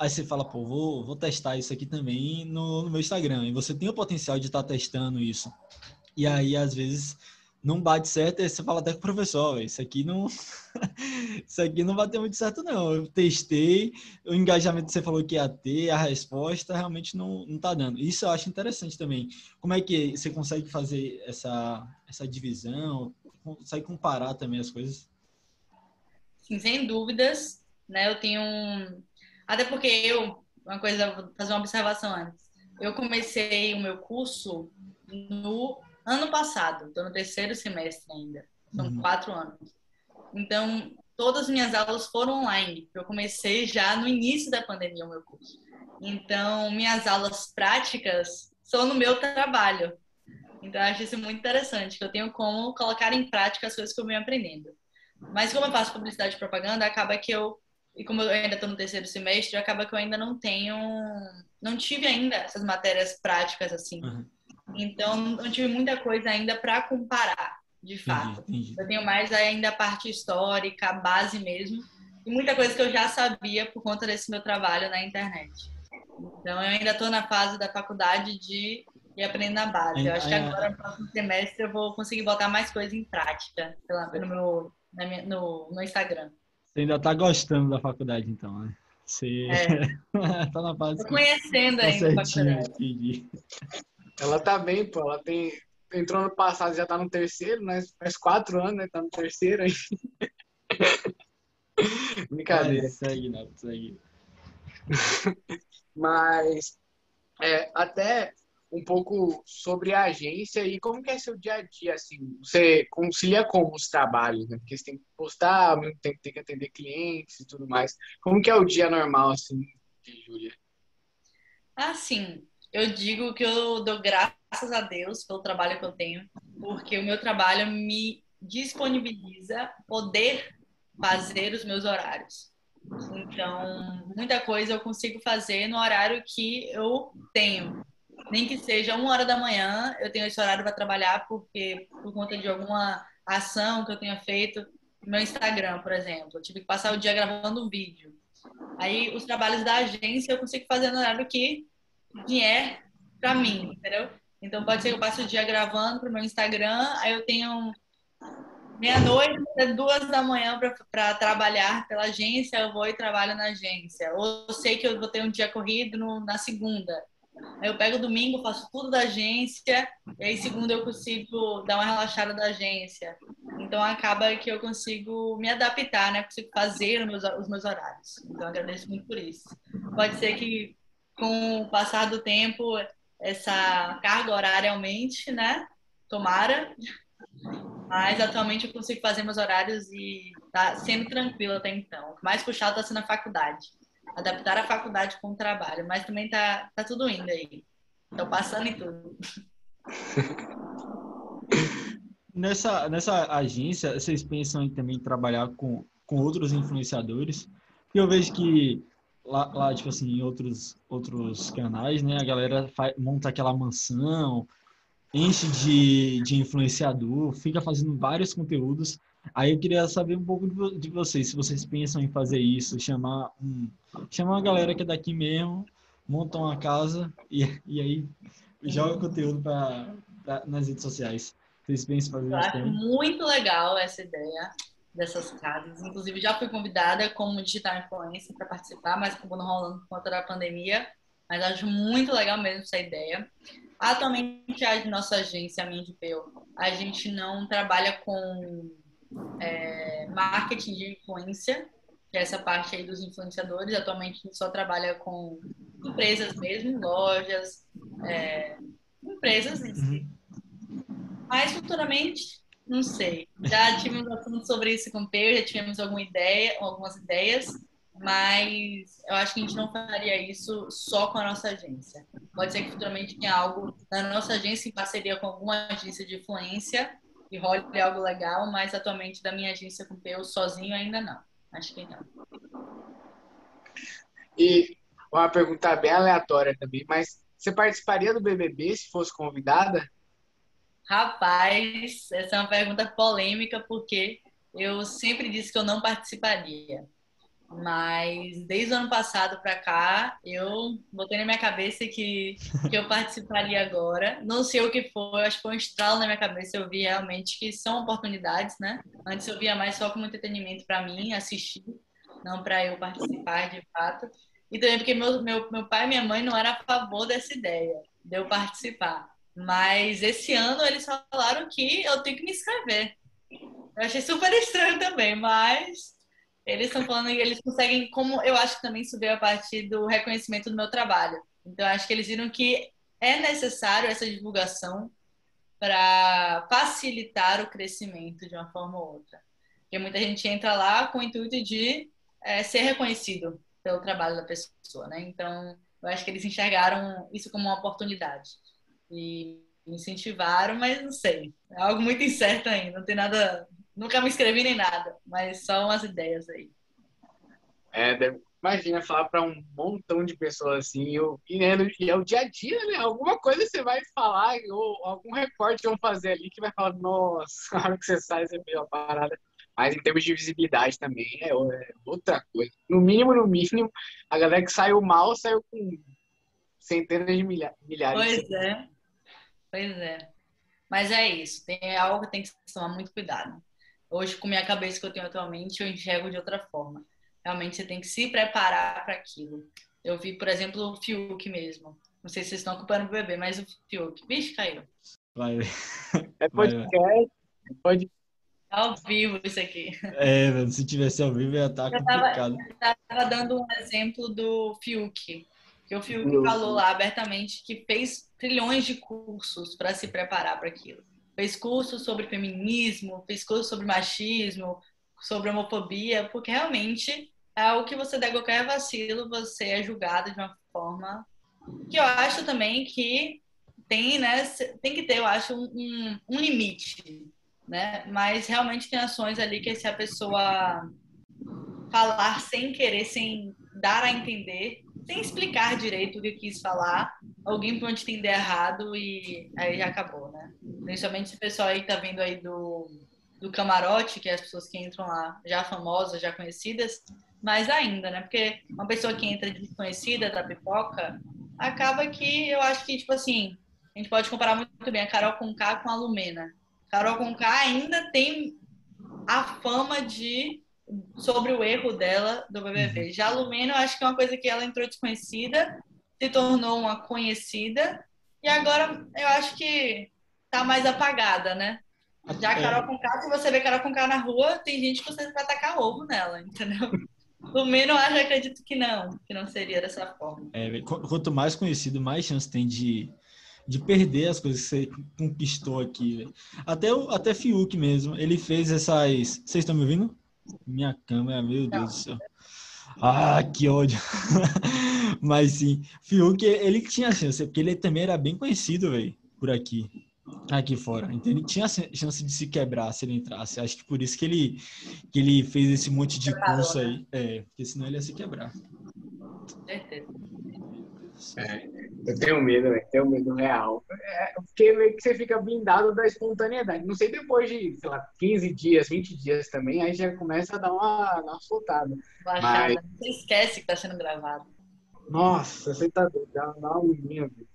aí você fala, pô, vou, vou testar isso aqui também no, no meu Instagram. E você tem o potencial de estar tá testando isso. E aí, às vezes, não bate certo, aí você fala até com o professor, isso aqui não isso aqui não bateu muito certo não. Eu testei, o engajamento que você falou que ia ter, a resposta realmente não não tá dando. Isso eu acho interessante também. Como é que você consegue fazer essa essa divisão, consegue comparar também as coisas? Sim, sem dúvidas, né? Eu tenho. Até porque eu uma coisa, vou fazer uma observação antes. Eu comecei o meu curso no ano passado, estou no terceiro semestre ainda. São uhum. quatro anos. Então, todas as minhas aulas foram online. Eu comecei já no início da pandemia o meu curso. Então, minhas aulas práticas são no meu trabalho. Então, eu acho isso muito interessante, que eu tenho como colocar em prática as coisas que eu venho aprendendo. Mas como eu faço publicidade e propaganda, acaba que eu e como eu ainda estou no terceiro semestre, acaba que eu ainda não tenho, não tive ainda essas matérias práticas assim. Uhum. Então, não tive muita coisa ainda para comparar, de fato. Entendi, entendi. Eu tenho mais ainda a parte histórica, a base mesmo, e muita coisa que eu já sabia por conta desse meu trabalho na internet. Então, eu ainda estou na fase da faculdade de ir aprendendo na base. Eu acho que agora, no próximo semestre, eu vou conseguir botar mais coisa em prática no meu minha, no, no Instagram. Você ainda está gostando da faculdade, então, né? Você é. tá na base. Tô conhecendo tá ainda a faculdade. Entendi. Ela tá bem, pô. Ela tem. Entrou no passado, já tá no terceiro, né? Faz quatro anos, né? Tá no terceiro aí. Brincadeira. Vai, segue, né? Segue. Mas é, até um pouco sobre a agência e como que é seu dia a dia, assim, você concilia como os trabalhos, né? Porque você tem que postar, ao mesmo tempo tem que atender clientes e tudo mais. Como que é o dia normal, assim, de Júlia? Assim, eu digo que eu dou graças a Deus pelo trabalho que eu tenho, porque o meu trabalho me disponibiliza poder fazer os meus horários. Então, muita coisa eu consigo fazer no horário que eu tenho. Nem que seja uma hora da manhã, eu tenho esse horário para trabalhar, porque por conta de alguma ação que eu tenha feito no meu Instagram, por exemplo. Eu tive que passar o dia gravando um vídeo. Aí, os trabalhos da agência eu consigo fazer no horário que vier para mim, entendeu? Então pode ser que eu passe o dia gravando pro meu Instagram, aí eu tenho meia-noite, duas da manhã para trabalhar pela agência, eu vou e trabalho na agência. Ou eu sei que eu vou ter um dia corrido no, na segunda, eu pego domingo, faço tudo da agência, e aí segunda eu consigo dar uma relaxada da agência. Então acaba que eu consigo me adaptar, né? Consigo fazer os meus, os meus horários. Então agradeço muito por isso. Pode ser que com o passar do tempo essa carga horária aumente, né? Tomara. Mas atualmente eu consigo fazer meus horários e tá sendo tranquilo até então. O mais puxado está sendo a faculdade. Adaptar a faculdade com o trabalho. Mas também tá, tá tudo indo aí. Estou passando em tudo. Nessa, nessa agência, vocês pensam em também trabalhar com, com outros influenciadores? Porque eu vejo que lá, lá, tipo assim, em outros, outros canais, né, a galera faz, monta aquela mansão, enche de, de influenciador, fica fazendo vários conteúdos. Aí eu queria saber um pouco de, de vocês, se vocês pensam em fazer isso, chamar um, chamar uma galera que é daqui mesmo, monta uma casa e, e aí joga conteúdo pra, pra, nas redes sociais. Vocês pensam em fazer isso também? Muito legal essa ideia dessas casas. Inclusive, já fui convidada como digital influencer para participar, mas acabou não rolando por conta da pandemia. Mas acho muito legal mesmo essa ideia. Atualmente, a nossa agência, a Mindpel, a gente não trabalha com é, marketing de influência, que é essa parte aí dos influenciadores. Atualmente, a gente só trabalha com empresas mesmo, lojas, é, empresas em si. Uhum. Mas, futuramente, não sei. Já tivemos assunto sobre isso com o Pedro, já tivemos alguma ideia, algumas ideias, mas eu acho que a gente não faria isso só com a nossa agência. Pode ser que futuramente tenha algo na nossa agência em parceria com alguma agência de influência e role algo legal, mas atualmente da minha agência com o Peu sozinho ainda não. Acho que não. E uma pergunta bem aleatória também, mas você participaria do BBB se fosse convidada? Rapaz, essa é uma pergunta polêmica porque eu sempre disse que eu não participaria. Mas desde o ano passado para cá, eu botei na minha cabeça que, que eu participaria agora. Não sei o que foi, acho que foi um estralo na minha cabeça. Eu vi realmente que são oportunidades, né? Antes eu via mais só como entretenimento para mim, assistir, não para eu participar de fato. E também porque meu, meu, meu pai e minha mãe não eram a favor dessa ideia de eu participar. Mas esse ano eles falaram que eu tenho que me inscrever. Eu achei super estranho também, mas eles estão falando que eles conseguem, como eu acho que também subir a partir do reconhecimento do meu trabalho. Então, acho que eles viram que é necessário essa divulgação para facilitar o crescimento de uma forma ou outra. Porque muita gente entra lá com o intuito de é, ser reconhecido pelo trabalho da pessoa, né? Então, eu acho que eles enxergaram isso como uma oportunidade e incentivaram, mas não sei. É algo muito incerto ainda, não tem nada. Nunca me inscrevi nem nada, mas só umas ideias aí. É, imagina falar para um montão de pessoas assim, eu, e, né, e é o dia a dia, né? Alguma coisa você vai falar, ou algum recorte vão fazer ali que vai falar, nossa, a hora que você sai, você vê a parada. Mas em termos de visibilidade também é, é outra coisa. No mínimo, no mínimo, a galera que saiu mal saiu com centenas de milhares. Pois é. Pois é. Mas é isso. Tem algo que tem que tomar muito cuidado. Hoje, com a minha cabeça que eu tenho atualmente, eu enxergo de outra forma. Realmente, você tem que se preparar para aquilo. Eu vi, por exemplo, o Fiuk mesmo. Não sei se vocês estão ocupando o bebê, mas o Fiuk. Bicho, caiu. Vai. É podcast. Pode... Tá ao vivo isso aqui. É, se tivesse ao vivo ia estar tá complicado. Eu estava dando um exemplo do Fiuk. Que o Fiuk falou lá abertamente que fez trilhões de cursos para se preparar para aquilo. Fez cursos sobre feminismo, fez cursos sobre machismo, sobre homofobia, porque realmente é o que você der qualquer vacilo, você é julgado de uma forma que eu acho também que tem, né, tem que ter, eu acho, um, um limite, né? Mas realmente tem ações ali que se a pessoa falar sem querer, sem dar a entender, sem explicar direito o que quis falar, alguém pode entender errado e aí já acabou, né? Principalmente esse pessoal aí que tá vindo aí do, do camarote, que é as pessoas que entram lá já famosas, já conhecidas, mais ainda, né? Porque uma pessoa que entra desconhecida da pipoca, acaba que eu acho que, tipo assim, a gente pode comparar muito bem a Carol com K com a Lumena. Carol com K ainda tem a fama de sobre o erro dela do BBB. Uhum. Já a Lumena, eu acho que é uma coisa que ela entrou desconhecida, se tornou uma conhecida e agora eu acho que tá mais apagada, né? Já a É. Carol Conká, se você vê Carol Conká na rua, tem gente que você vai tacar ovo nela, entendeu? O menos eu acredito que não, que não seria dessa forma. É, quanto mais conhecido, mais chance tem de, de perder as coisas que você conquistou aqui. Até o até Fiuk mesmo, ele fez essas. Vocês estão me ouvindo? Minha câmera, meu Deus do céu. Ah, que ódio. Mas sim, Fiuk, ele tinha chance, porque ele também era bem conhecido, velho, por aqui. Aqui fora. Então ele tinha ch- chance de se quebrar se ele entrasse. Acho que por isso que ele, que ele fez esse monte de curso né? aí. É, porque senão ele ia se quebrar. Certeza. Eu tenho medo, velho. Tenho medo real. É, porque meio que você fica blindado da espontaneidade. Não sei depois de, sei lá, 15 dias, 20 dias também, aí já começa a dar uma, dar uma soltada. Baixada. Você esquece que tá sendo gravado. Nossa, você tá doido. Dá uma agonia, velho.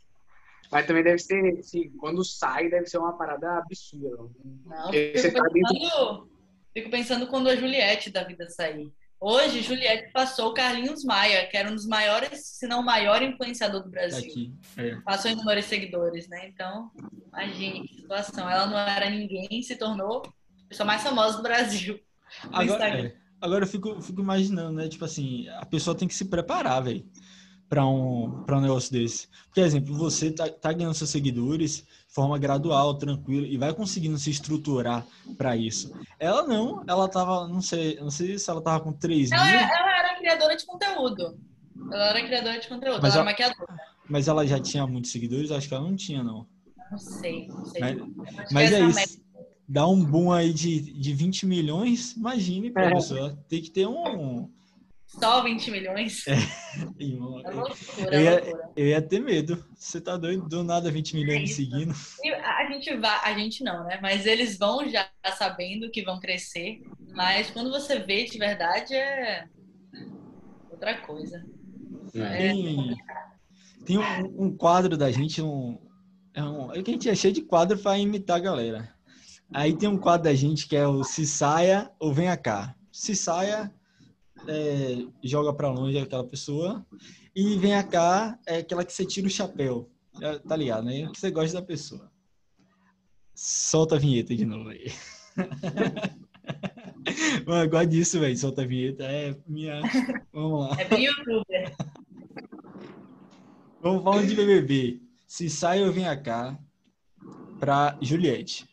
Mas também deve ser, assim, quando sai, deve ser uma parada absurda. Não, fico você tá dentro. pensando, fico pensando quando a Juliette da vida sair. Hoje, Juliette passou o Carlinhos Maia, que era um dos maiores, se não o maior influenciador do Tá Brasil. aqui. É. Passou em número de seguidores, né? Então, imagine que situação. Ela não era ninguém, se tornou a pessoa mais famosa do Brasil. Agora, é, agora eu fico, fico imaginando, né? Tipo assim, a pessoa tem que se preparar, velho, para um, pra um negócio desse. Por exemplo, você tá, tá ganhando seus seguidores de forma gradual, tranquila, e vai conseguindo se estruturar para isso. Ela não, ela tava, não sei, não sei se ela tava com 3 mil, Ela, ela era criadora de conteúdo. Ela era criadora de conteúdo, Mas ela maquiadora. mas ela já tinha muitos seguidores, acho que ela não tinha, não. Não sei, não sei. Mas, mas é isso. meta- Dá um boom aí de, de 20 milhões, imagine, É. pessoa. Tem que ter um. Só 20 milhões. Irmão, É eu- loucura, eu é ia- loucura. Eu ia ter medo. Você tá doido? Do nada 20 milhões É me isso. seguindo. E A gente vai, a gente não, né? Mas eles vão já sabendo que vão crescer. Mas quando você vê de verdade é outra coisa. É. Tem, tem um, um quadro da gente, um, é, um, é que a gente é cheio de quadro para imitar a galera. Aí tem um quadro da gente que é o Se Saia ou Venha Cá. Se Saia é, joga para longe aquela pessoa e Venha Cá é aquela que você tira o chapéu. Tá ligado, né? Que você gosta da pessoa. Solta a vinheta de novo aí. Mano, eu gosto disso, velho. Solta a vinheta. É minha. Vamos lá. É bem youtuber. Vamos falar de BBB. Se sai ou venha cá pra Juliette.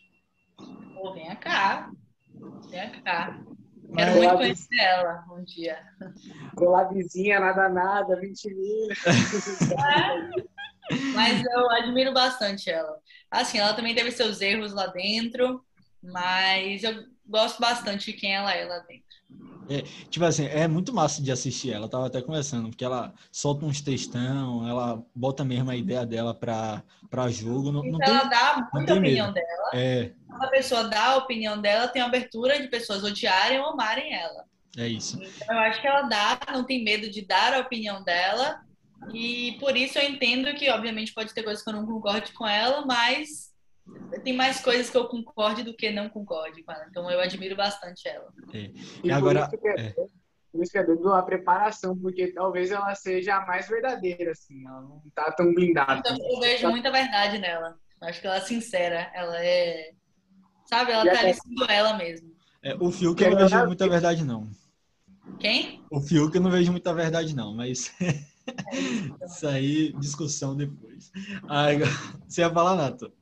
Pô, vem cá. Vem cá. Quero muito conhecer ela um dia. Colar vizinha, nada, nada, 20 mil. Mas eu admiro bastante ela. Assim, ela também teve seus erros lá dentro, mas eu gosto bastante de quem ela é lá dentro. Tipo assim, é muito massa de assistir ela. Eu tava até conversando, porque ela solta uns textão, ela bota mesmo a ideia dela pra, pra jogo. Não, não Então ela tem. dá muita opinião medo. dela. É, Quando a pessoa dá a opinião dela, tem abertura de pessoas odiarem ou amarem ela. é isso. Então, eu acho que ela dá, não tem medo de dar a opinião dela. E por isso eu entendo que, obviamente, pode ter coisas que eu não concorde com ela, mas tem mais coisas que eu concorde do que não concorde com ela. Então eu admiro bastante ela. E E agora- por isso que é, é. por isso que é doido a preparação, porque talvez ela seja a mais verdadeira, assim. Ela não tá tão blindada. Então, eu vejo muita verdade nela. Acho que ela é sincera. Ela é. Sabe, ela E tá ali sendo ela mesmo. É, o Fiuk eu não vejo muita verdade, não. Quem? O Fiuk eu não vejo muita verdade, não, mas. Isso aí, discussão depois. Ai, agora- você ia falar, Nato?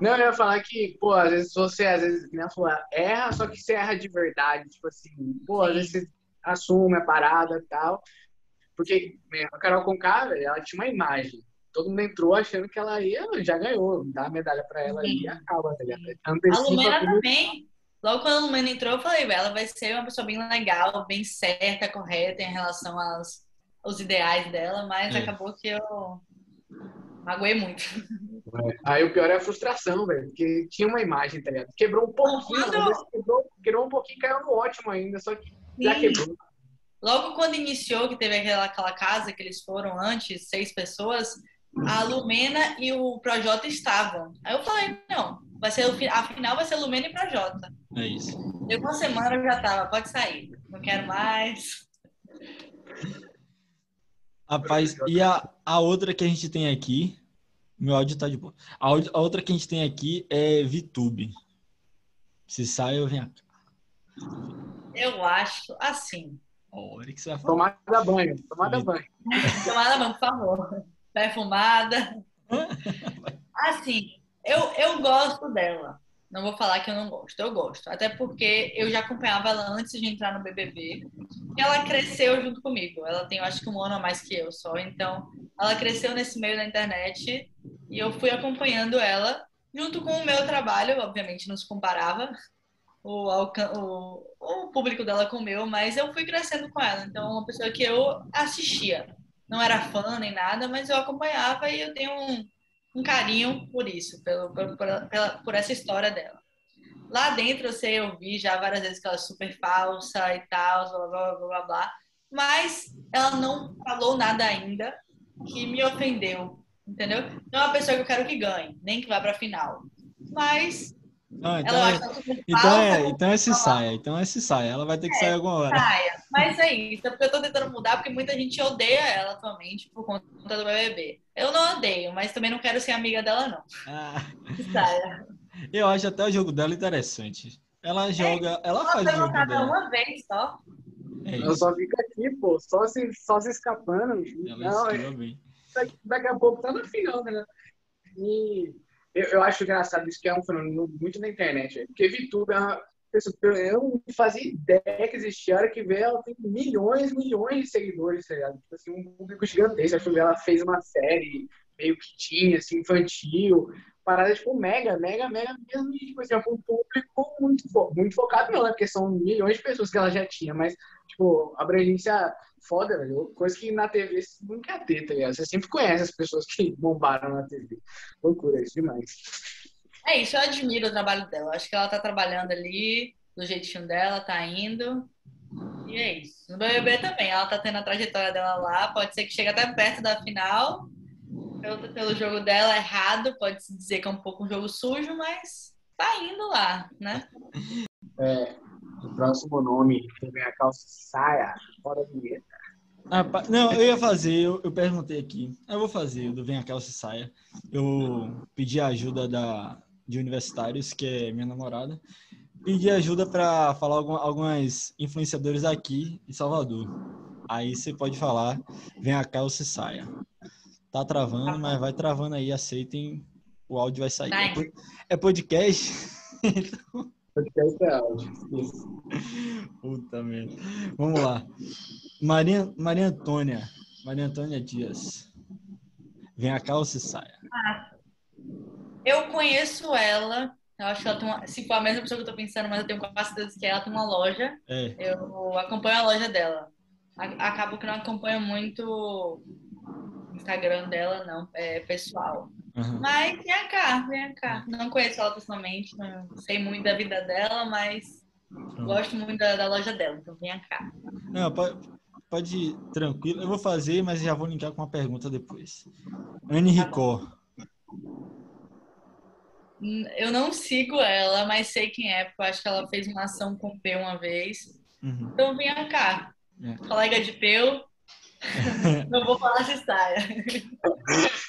Não, eu ia falar que, pô, às vezes você, às vezes, que nem falou, erra, só que você erra de verdade. Tipo assim, pô, às vezes você assume a parada e tal. Porque né, a Carol Conká, velho, ela tinha uma imagem. Todo mundo entrou achando que ela ia, já ganhou, dá a medalha pra ela Sim. e acaba, tá ligado? A Lumena também. Logo quando a Lumena entrou, eu falei, ela vai ser uma pessoa bem legal, bem certa, correta em relação aos, aos ideais dela, mas É. acabou que eu magoei muito. Aí o pior é a frustração, velho, porque tinha uma imagem, tá ligado? Quebrou um pouquinho, Quando- quebrou, quebrou um pouquinho e caiu no ótimo ainda, só que já Sim. quebrou. Logo quando iniciou, que teve aquela, aquela casa que eles foram antes, seis pessoas, a Lumena e o Projota estavam. Aí eu falei, não, vai ser, a final vai ser Lumena e Projota. É isso. Deu uma semana eu já tava, pode sair, não quero mais. Rapaz, e a, a outra que a gente tem aqui, meu áudio tá de boa. A, áudio- a outra que a gente tem aqui é VTube. Se sai, eu venho cá. Eu acho assim. Olha que você vai falar. Tomada banho, tomada banho. Tomada não, por favor. Perfumada. Assim, eu, eu gosto dela. Não vou falar que eu não gosto, eu gosto. Até porque eu já acompanhava ela antes de entrar no BBB. E ela cresceu junto comigo. Ela tem, eu acho que um ano a mais que eu só. Então, ela cresceu nesse meio da internet e eu fui acompanhando ela junto com o meu trabalho. Obviamente, não se comparava o, o, o público dela com o meu, mas eu fui crescendo com ela. Então, é uma pessoa que eu assistia. Não era fã nem nada, mas eu acompanhava e eu tenho um, um carinho por isso, pelo, por, por, por essa história dela. Lá dentro eu sei, eu vi já várias vezes que ela é super falsa e tal, blá blá blá blá blá, mas ela não falou nada ainda que me ofendeu, entendeu? Não é uma pessoa que eu quero que ganhe, nem que vá pra final. Mas Ah, então, ela é, então, é, não então é se falar. saia. Então é se saia. Ela vai ter que sair alguma hora. saia. Mas é isso, é porque eu tô tentando mudar, porque muita gente odeia ela atualmente por conta do BBB. Eu não odeio, mas também não quero ser amiga dela, não. Ah, saia. eu acho até o jogo dela interessante. Ela joga, ela Ela faz o jogo dela. uma vez só. É Eu só fico aqui, pô, só se, só se escapando. Ela Não, é- esquiva bem. daqui, daqui a pouco tá na final, né? E eu, eu acho engraçado isso que é um fenômeno muito na internet, velho. porque VTube é uma eu não fazia ideia que existia. A hora que vê, ela tem milhões, milhões de seguidores, tá ligado? Tipo assim, um público gigantesco. Acho que ela fez uma série meio que tinha, assim, infantil. Parada, tipo, mega, mega, mega mesmo. E, tipo assim, é um público muito, muito focado, né? Porque são milhões de pessoas que ela já tinha, mas, tipo, abrangência foda, velho. Coisa que na TV você nunca ter, tá ligado? Você sempre conhece as pessoas que bombaram na TV. Loucura, isso demais. É isso, eu admiro o trabalho dela. Acho que ela tá trabalhando ali do jeitinho dela, tá indo. E é isso. No BBB também, ela tá tendo a trajetória dela lá. Pode ser que chegue até perto da final. Pelo, pelo jogo dela errado, pode se dizer que é um pouco um jogo sujo, mas tá indo lá, né? É, o próximo nome que vem a calça saia, fora do vinheta. Ah, não, eu ia fazer, eu, eu perguntei aqui. Eu vou fazer o do Venha se saia. Eu pedi a ajuda da, de universitários, que é minha namorada. Pedi ajuda para falar algum, algumas influenciadores aqui em Salvador. Aí você pode falar, venha se saia. Tá travando, mas vai travando aí, aceitem, o áudio vai sair. Tá. É É podcast? É áudio. Isso. Puta merda. Vamos lá. Maria, Maria Antônia. Maria Antônia Dias. Venha cá ou se saia. Eu conheço ela. Eu acho que ela tem uma, se for a mesma pessoa que eu tô pensando, mas eu tenho quase certeza que ela tem uma loja. É. Eu acompanho a loja dela. A- Acabo que não acompanho muito o Instagram dela, não. É pessoal. Aham. Mas vem cá, vem cá. Não conheço ela pessoalmente, não sei muito da vida dela, mas gosto muito da, da loja dela. Então vem cá. Não, pode, pode ir tranquilo. Eu vou fazer, mas já vou linkar com uma pergunta depois. Anne Ricó. Hum, Eu não sigo ela, mas sei quem é, porque eu acho que ela fez uma ação com o P uma vez. Uhum. Então vem cá. É. Colega de Peu. não vou falar se saia.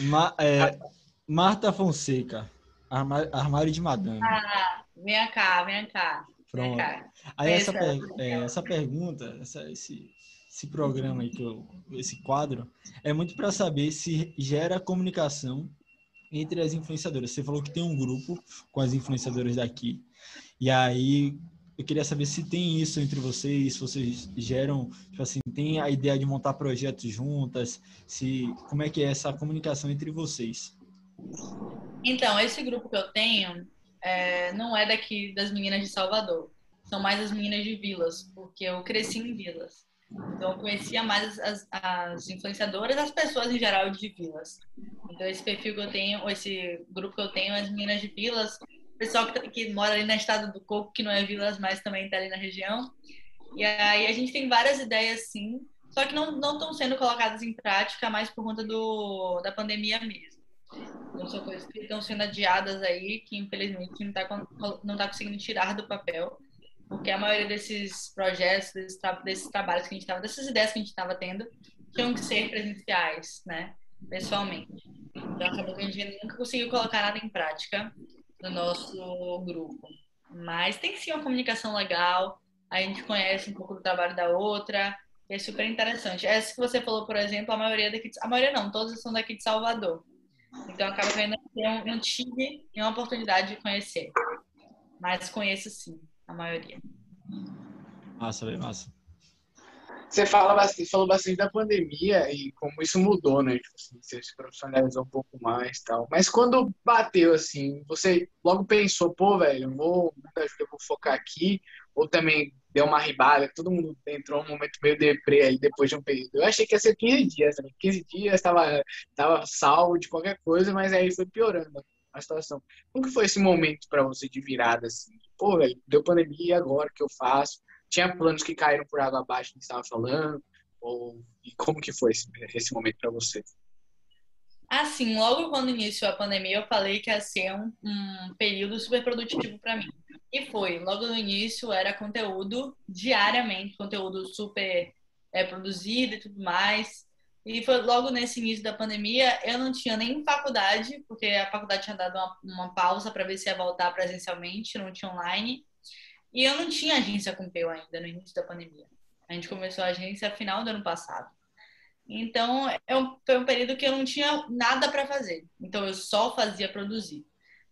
Ma- é, Marta Fonseca. Armário de Madame. Ah, vem cá, vem cá. Vem Pronto. cá. Aí essa, Conheço per- é, essa pergunta, essa- esse, esse programa aí, que eu, esse quadro, é muito para saber se gera comunicação entre as influenciadoras. Você falou que tem um grupo com as influenciadoras daqui. E aí eu queria saber se tem isso entre vocês, se vocês geram, tipo assim, tem a ideia de montar projetos juntas, se como é que é essa comunicação entre vocês? Então, esse grupo que eu tenho é, não é daqui das meninas de Salvador. São mais as meninas de vilas, porque eu cresci em vilas. Então, eu conhecia mais as, as influenciadoras, as pessoas em geral de vilas. Então, esse perfil que eu tenho, esse grupo que eu tenho, as meninas de vilas, pessoal que, tá- que mora ali na Estado do Coco, que não é vilas, mas também está ali na região. E aí a gente tem várias ideias, sim, só que não estão sendo colocadas em prática mais por conta do, da pandemia mesmo. Então, são coisas que estão sendo adiadas aí, que infelizmente não está não tá conseguindo tirar do papel, porque a maioria desses projetos, desses, desses trabalhos que a gente estava, dessas ideias que a gente estava tendo, tinham que ser presenciais, né? Pessoalmente. Então, acabou que a gente nunca conseguiu colocar nada em prática no nosso grupo. Mas tem sim uma comunicação legal, a gente conhece um pouco do trabalho da outra, é super interessante. Essa que você falou, por exemplo, a maioria daqui, de, a maioria não, todas são daqui de Salvador. Então acaba que ainda não, não tive uma oportunidade de conhecer. Mas conheço sim, a maioria. Massa, bem massa. Você fala bastante, falou bastante da pandemia e como isso mudou, né? Tipo assim, você se profissionalizou um pouco mais e tal. Mas quando bateu, assim, você logo pensou, pô, velho, vou, eu vou focar aqui, ou também deu uma ribada, todo mundo entrou num momento meio deprê aí depois de um período. Eu achei que ia ser 15 dias, né? 15 dias estava tava salvo de qualquer coisa, mas aí foi piorando a situação. Como que foi esse momento para você de virada, assim? Pô, velho, deu pandemia, agora o que eu faço? Tinha planos que caíram por água abaixo, que estava falando? Ou, e como que foi esse, esse momento para você? Assim, logo quando iniciou a pandemia, eu falei que ia ser um, um período super produtivo para mim. E foi. Logo no início era conteúdo diariamente, conteúdo super é, produzido e tudo mais. E foi logo nesse início da pandemia, eu não tinha nem faculdade, porque a faculdade tinha dado uma, uma pausa para ver se ia voltar presencialmente, não tinha online. E eu não tinha agência com Peu ainda no início da pandemia. A gente começou a agência final do ano passado. Então, eu, foi um período que eu não tinha nada para fazer. Então, eu só fazia produzir.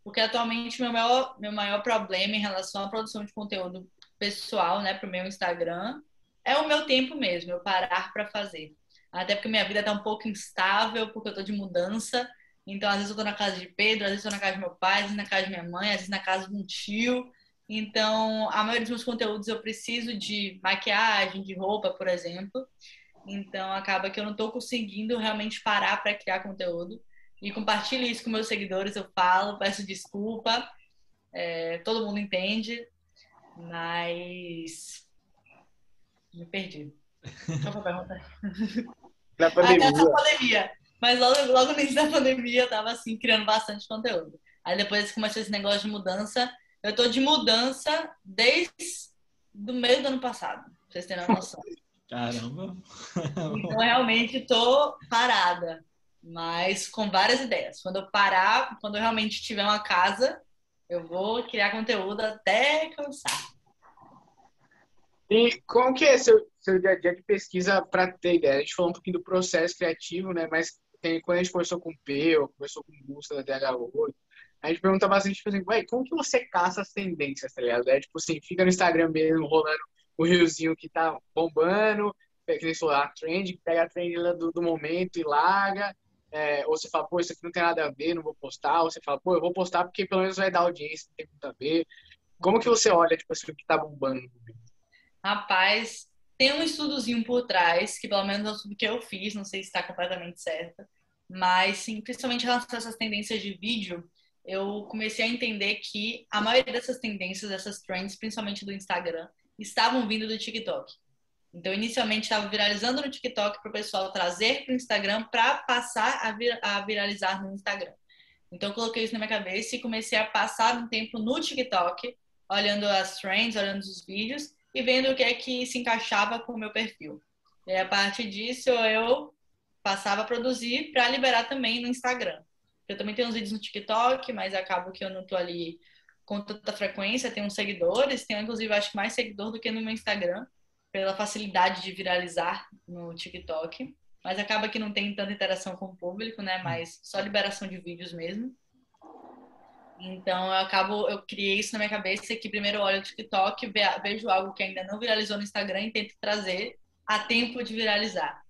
Porque atualmente meu maior, meu maior problema em relação à produção de conteúdo pessoal, né, para o meu Instagram, é o meu tempo mesmo, eu parar para fazer. Até porque minha vida está um pouco instável, porque eu estou de mudança. Então, às vezes eu estou na casa de Pedro, às vezes estou na casa de meu pai, às vezes na casa de minha mãe, às vezes na casa de um tio. Então, a maioria dos meus conteúdos eu preciso de maquiagem, de roupa, por exemplo. Então, acaba que eu não estou conseguindo realmente parar para criar conteúdo e compartilho isso com meus seguidores. Eu falo, peço desculpa, é, todo mundo entende, mas me perdi. Qual foi a pergunta? Na pandemia. Na pandemia. Mas logo, logo no início da pandemia eu tava assim, criando bastante conteúdo. Aí depois começou esse negócio de mudança. Eu tô de mudança desde do meio do ano passado, pra vocês terem uma noção. Caramba! Então realmente tô parada mas com várias ideias. Quando eu parar, quando eu realmente tiver uma casa, eu vou criar conteúdo até cansar. E como que é seu, seu dia a dia de pesquisa para ter ideia? A gente falou um pouquinho do processo criativo, né? Mas tem, quando a gente conversou com o Peu, conversou com o Gusta da DH8, a gente pergunta bastante, tipo assim, ué, como que você caça as tendências, tá ligado? É tipo assim, fica no Instagram mesmo, rolando o riozinho que tá bombando, que nem a trend, pega a trend do, do momento e larga, é, ou você fala, pô, isso aqui não tem nada a ver, não vou postar, ou você fala, pô, eu vou postar porque pelo menos vai dar audiência, não tem muito a ver. Como que você olha, tipo assim, o que tá bombando? Rapaz, tem um estudozinho por trás, que pelo menos é o estudo que eu fiz, não sei se está completamente certo, mas sim, principalmente em relação a essas tendências de vídeo, eu comecei a entender que a maioria dessas tendências, dessas trends, principalmente do Instagram, estavam vindo do TikTok. Então, inicialmente estava viralizando no TikTok para o pessoal trazer para o Instagram para passar a, vir, a, viralizar no Instagram. Então, coloquei isso na minha cabeça e comecei a passar um tempo no TikTok, olhando as trends, olhando os vídeos e vendo o que é que se encaixava com o meu perfil. E a partir disso, eu passava a produzir para liberar também no Instagram. Eu também tenho uns vídeos no TikTok, mas acabo que eu não estou ali com tanta frequência. Tenho uns seguidores, tenho inclusive acho que mais seguidor do que no meu Instagram pela facilidade de viralizar no TikTok, mas acaba que não tem tanta interação com o público, né? Mas só liberação de vídeos mesmo. Então eu acabo, eu criei isso na minha cabeça que primeiro eu olho o TikTok, vejo algo que ainda não viralizou no Instagram e tento trazer a tempo de viralizar.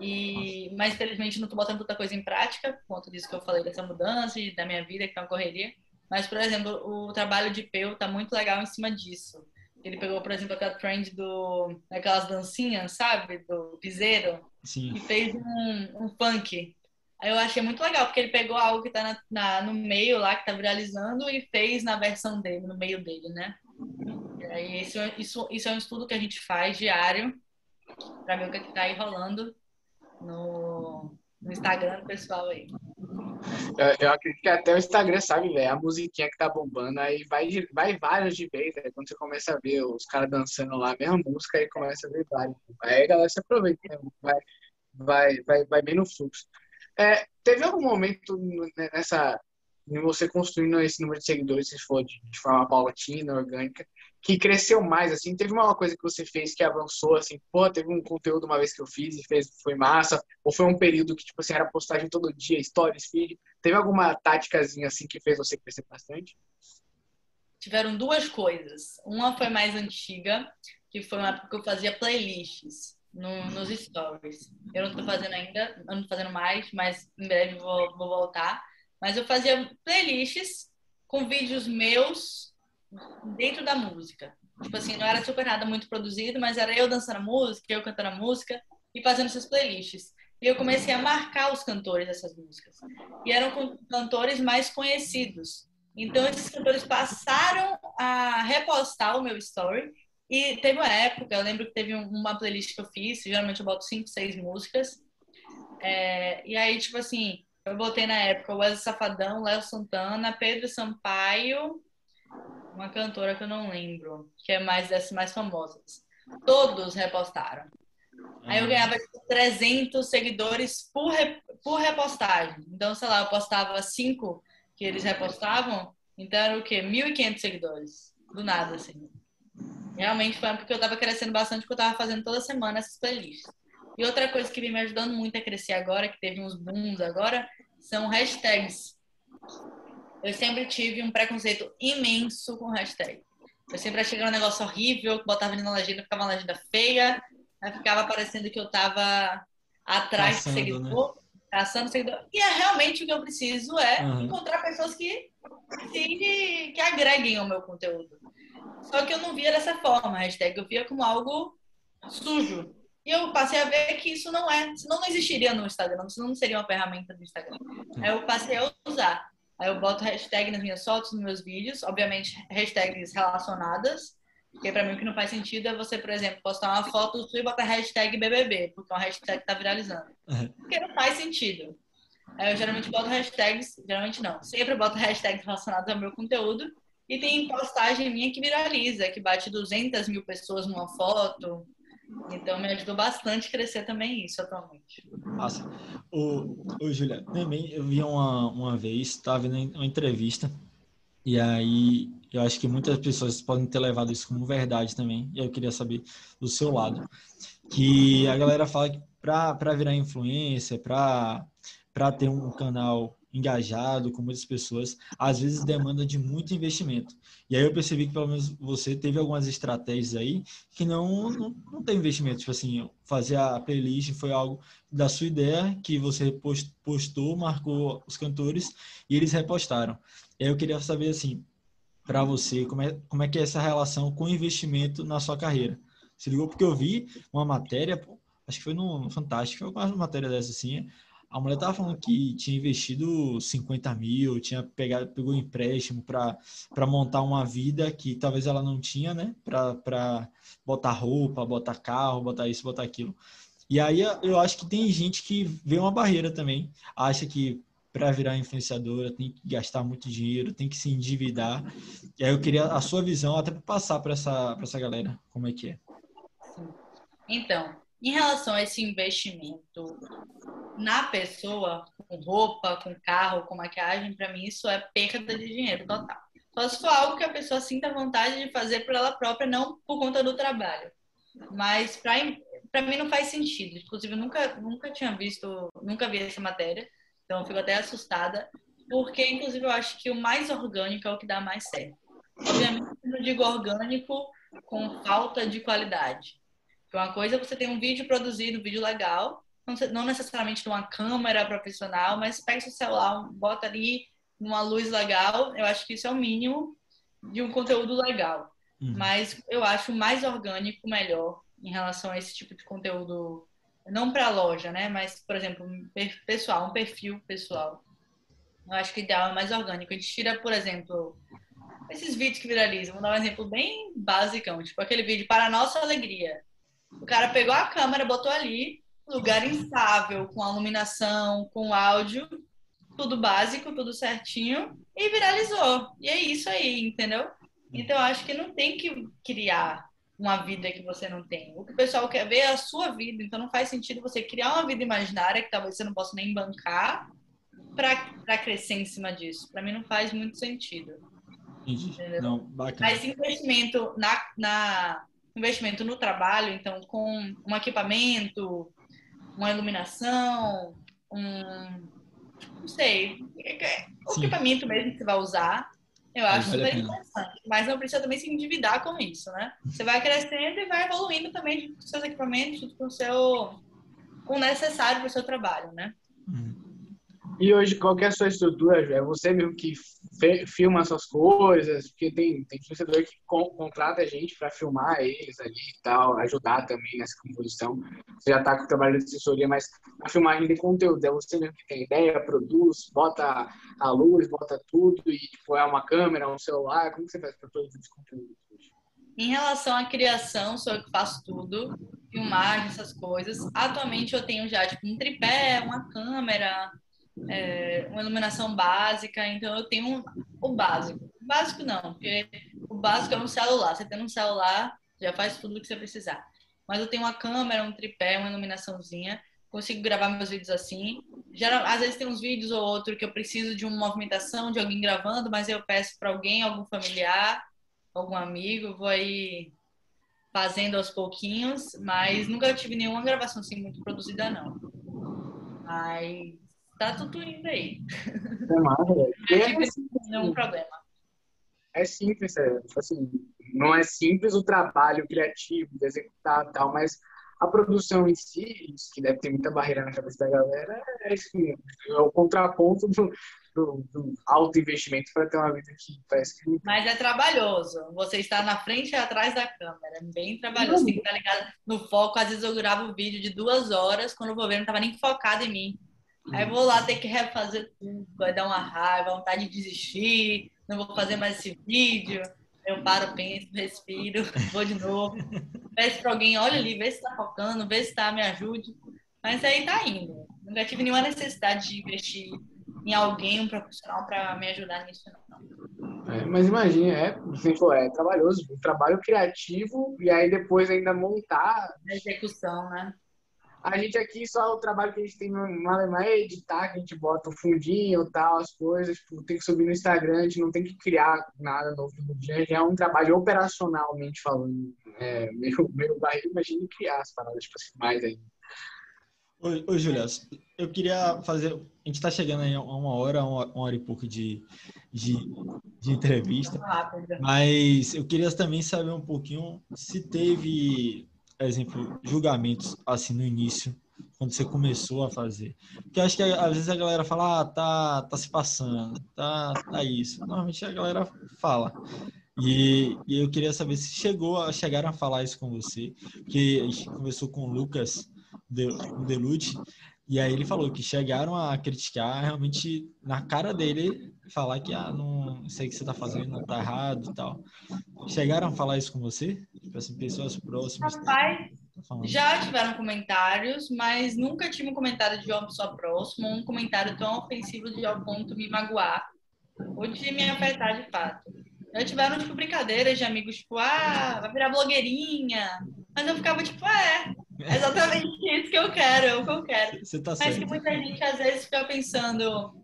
E, mas infelizmente não estou botando tanta coisa em prática, por conta disso que eu falei dessa mudança e da minha vida, que é uma correria. Mas, por exemplo, o trabalho de Peu está muito legal em cima disso. Ele pegou, por exemplo, aquela trend do, daquelas dancinhas, sabe? Do piseiro. Sim. E fez um, um funk. Aí eu achei muito legal, porque ele pegou algo que tá na, na, no meio lá, que tá viralizando, e fez na versão dele, no meio dele, né? E aí isso, isso, isso é um estudo que a gente faz diário, pra ver o que, é que tá aí rolando no, no Instagram do pessoal aí. Eu, eu, acredito que até o Instagram sabe, velho, a musiquinha que tá bombando, aí vai, vai várias de vez, né? quando você começa a ver os caras dançando lá, a mesma música, aí começa a ver várias. Aí a galera se aproveita, né? vai, vai, vai, vai bem no fluxo. É, teve algum momento nessa em você construindo esse número de seguidores, se for de, de, forma paulatina, orgânica, que cresceu mais, assim? Teve uma coisa que você fez que avançou, assim, pô, teve um conteúdo uma vez que eu fiz e fez, foi massa, ou foi um período que, tipo assim, era postagem todo dia, stories, feed, teve alguma táticazinha, assim, que fez você crescer bastante? Tiveram duas coisas. Uma foi mais antiga, que foi uma época que eu fazia playlists no, nos stories. Eu não estou fazendo ainda, não estou fazendo mais, mas em breve vou, vou voltar. Mas eu fazia playlists com vídeos meus dentro da música. Tipo assim, não era super nada muito produzido, mas era eu dançando a música, eu cantando a música e fazendo essas playlists. E eu comecei a marcar os cantores dessas músicas. E eram cantores mais conhecidos. Então, esses cantores passaram a repostar o meu story. E teve uma época, eu lembro que teve uma playlist que eu fiz, geralmente eu boto cinco, seis músicas. É, e aí, tipo assim, eu botei na época o Wesley Safadão, Léo Santana, Pedro Sampaio, uma cantora que eu não lembro, que é mais dessas mais famosas. Todos repostaram. Aí eu ganhava 300 tipo, seguidores por, por repostagem. Então, sei lá, eu postava cinco que eles repostavam, então era o quê? 1.500 seguidores. Do nada, assim. Realmente foi porque eu tava crescendo bastante, porque eu tava fazendo toda semana essas playlists. E outra coisa que vem me ajudando muito a crescer agora, que teve uns booms agora, são hashtags. Eu sempre tive um preconceito imenso com hashtag. Eu sempre achei que era um negócio horrível, que botava ali na legenda, ficava uma legenda feia, aí ficava parecendo que eu tava atrás Passando, de seguidor, né? caçando seguidor. E é realmente o que eu preciso é uhum. encontrar pessoas que, que, que agreguem ao meu conteúdo. Só que eu não via dessa forma, hashtag. Eu via como algo sujo. E eu passei a ver que isso não é, senão não existiria no Instagram, senão não seria uma ferramenta do Instagram. Aí eu passei a usar. Aí eu boto hashtag nas minhas fotos, nos meus vídeos, obviamente hashtags relacionadas, porque para mim o que não faz sentido é você, por exemplo, postar uma foto sua e botar hashtag BBB, porque é uma hashtag que tá viralizando. Porque não faz sentido. Aí eu geralmente boto hashtags, geralmente não, sempre boto hashtags relacionados ao meu conteúdo, e tem postagem minha que viraliza, que bate 200 mil pessoas numa foto, então me ajudou bastante a crescer também isso atualmente. Nossa. O, o Julia, também eu vi uma, uma vez, estava vendo uma entrevista, e aí eu acho que muitas pessoas podem ter levado isso como verdade também, e eu queria saber do seu lado. Que a galera fala que para virar influência, para ter um canal engajado com muitas pessoas, às vezes demanda de muito investimento. E aí eu percebi que pelo menos você teve algumas estratégias aí que não, não, não tem investimento. Tipo assim, fazer a playlist foi algo da sua ideia que você postou, marcou os cantores e eles repostaram. E aí eu queria saber assim, para você, como é, como é que é essa relação com investimento na sua carreira? Se ligou porque eu vi uma matéria, acho que foi no Fantástico, foi uma matéria dessa assim, a mulher tava falando que tinha investido 50 mil, tinha pegado, pegou um empréstimo para montar uma vida que talvez ela não tinha, né? Para botar roupa, botar carro, botar isso, botar aquilo. E aí eu acho que tem gente que vê uma barreira também, acha que para virar influenciadora tem que gastar muito dinheiro, tem que se endividar. E aí eu queria a sua visão até para passar para essa, essa galera, como é que é. Então, em relação a esse investimento na pessoa, com roupa, com carro, com maquiagem, para mim isso é perda de dinheiro total. Só se for algo que a pessoa sinta vontade de fazer por ela própria, não por conta do trabalho. Mas para mim não faz sentido. Inclusive, eu nunca, nunca tinha visto, nunca vi essa matéria, então eu fico até assustada, porque inclusive eu acho que o mais orgânico é o que dá mais certo. Obviamente, eu não digo orgânico com falta de qualidade. Uma coisa é você ter um vídeo produzido, um vídeo legal, não necessariamente de uma câmera profissional, mas pega seu celular, bota ali numa luz legal. Eu acho que isso é o mínimo de um conteúdo legal. Uhum. Mas eu acho mais orgânico melhor em relação a esse tipo de conteúdo, não para loja, né? Mas, por exemplo, um pessoal, um perfil pessoal. Eu acho que o ideal é mais orgânico. A gente tira, por exemplo, esses vídeos que viralizam. Vou dar um exemplo bem básico, tipo aquele vídeo para nossa alegria. O cara pegou a câmera, botou ali, lugar instável, com iluminação, com áudio, tudo básico, tudo certinho, e viralizou. E é isso aí, entendeu? Então, eu acho que não tem que criar uma vida que você não tem. O que o pessoal quer ver é a sua vida. Então não faz sentido você criar uma vida imaginária que talvez você não possa nem bancar para crescer em cima disso. Para mim não faz muito sentido. Entendi. Não, bacana. Mas investimento na, na investimento no trabalho, então com um equipamento, uma iluminação, um não sei, o Sim. equipamento mesmo que você vai usar, eu acho super interessante. Mas não precisa também se endividar com isso, né? Você vai crescendo e vai evoluindo também com seus equipamentos, com o seu com o necessário para o seu trabalho, né? Uhum. E hoje, qual é sua estrutura, É você mesmo que filma essas coisas? Porque tem, tem influenciador que contrata a gente para filmar eles ali e tal, ajudar também nessa composição. Você já está com o trabalho de assessoria, mas a filmagem de conteúdo é você mesmo que tem ideia, produz, bota a luz, bota tudo e tipo, é uma câmera, um celular. Como você faz para produzir esse conteúdo? Em relação à criação, sou eu que faço tudo, filmagem, essas coisas. Atualmente eu tenho já tipo um tripé, uma câmera, é, uma iluminação básica, então eu tenho um, o básico. O básico não, porque o básico é um celular. Você tendo um celular, já faz tudo o que você precisar. Mas eu tenho uma câmera, um tripé, uma iluminaçãozinha, consigo gravar meus vídeos assim. Já, às vezes tem uns vídeos ou outro que eu preciso de uma movimentação de alguém gravando, mas eu peço para alguém, algum familiar, algum amigo, vou aí fazendo aos pouquinhos, mas nunca tive nenhuma gravação assim muito produzida não. Mas tá tudo indo aí. É massa, é, assim, nenhum problema. É simples, é, tipo assim, não é simples o trabalho criativo de executar tal, mas a produção em si, que deve ter muita barreira na cabeça da galera, é, assim, é o contraponto do, do, do alto investimento para ter uma vida que parece que. Mas é trabalhoso. Você está na frente e atrás da câmera. É bem trabalhoso. Tem que estar ligado no foco. Às vezes eu gravo um vídeo de duas horas, quando eu vou ver, não estava nem focado em mim. Aí vou lá ter que refazer tudo, vai dar uma raiva, vontade de desistir, não vou fazer mais esse vídeo. Eu paro, penso, respiro, vou de novo. Peço para alguém, olha ali, vê se está focando, vê se está, me ajude. Mas aí tá indo. Nunca tive nenhuma necessidade de investir em alguém, um profissional, para me ajudar nisso, não. É, mas imagina, é, assim, é trabalhoso, um trabalho criativo e aí depois ainda montar. A execução, né? A gente aqui, só o trabalho que a gente tem no Alemanha é editar, que a gente bota o fundinho e tal, as coisas, tipo, tem que subir no Instagram, a gente não tem que criar nada novo no dia, já é um trabalho operacionalmente falando. É, meio, meio barriga, imagine criar as paradas, tipo assim, mais ainda. Oi, oi Julia, eu queria fazer. A gente está chegando aí a uma hora, uma, uma hora e pouco de, de, de entrevista, mas eu queria também saber um pouquinho se teve exemplo, julgamentos assim no início, quando você começou a fazer? Porque acho que às vezes a galera fala, ah, tá, tá se passando, tá, tá isso. Normalmente a galera fala. E, e eu queria saber se chegou a, chegaram a falar isso com você, porque a gente conversou com o Lucas, o Delude, e aí ele falou que chegaram a criticar realmente na cara dele, falar que ah, não sei o que você está fazendo, não está errado e tal. Chegaram a falar isso com você? Tipo assim, pessoas próximas. Rapaz, já tiveram comentários, mas nunca tive um comentário de uma pessoa próxima, um comentário tão ofensivo de ao ponto me magoar ou de me afetar de fato. Já tiveram, tipo, brincadeiras de amigos, tipo, ah, vai virar blogueirinha. Mas eu ficava, tipo, é, é exatamente isso que eu quero, é o que eu quero. Você tá Mas certo. que muita gente às vezes fica pensando,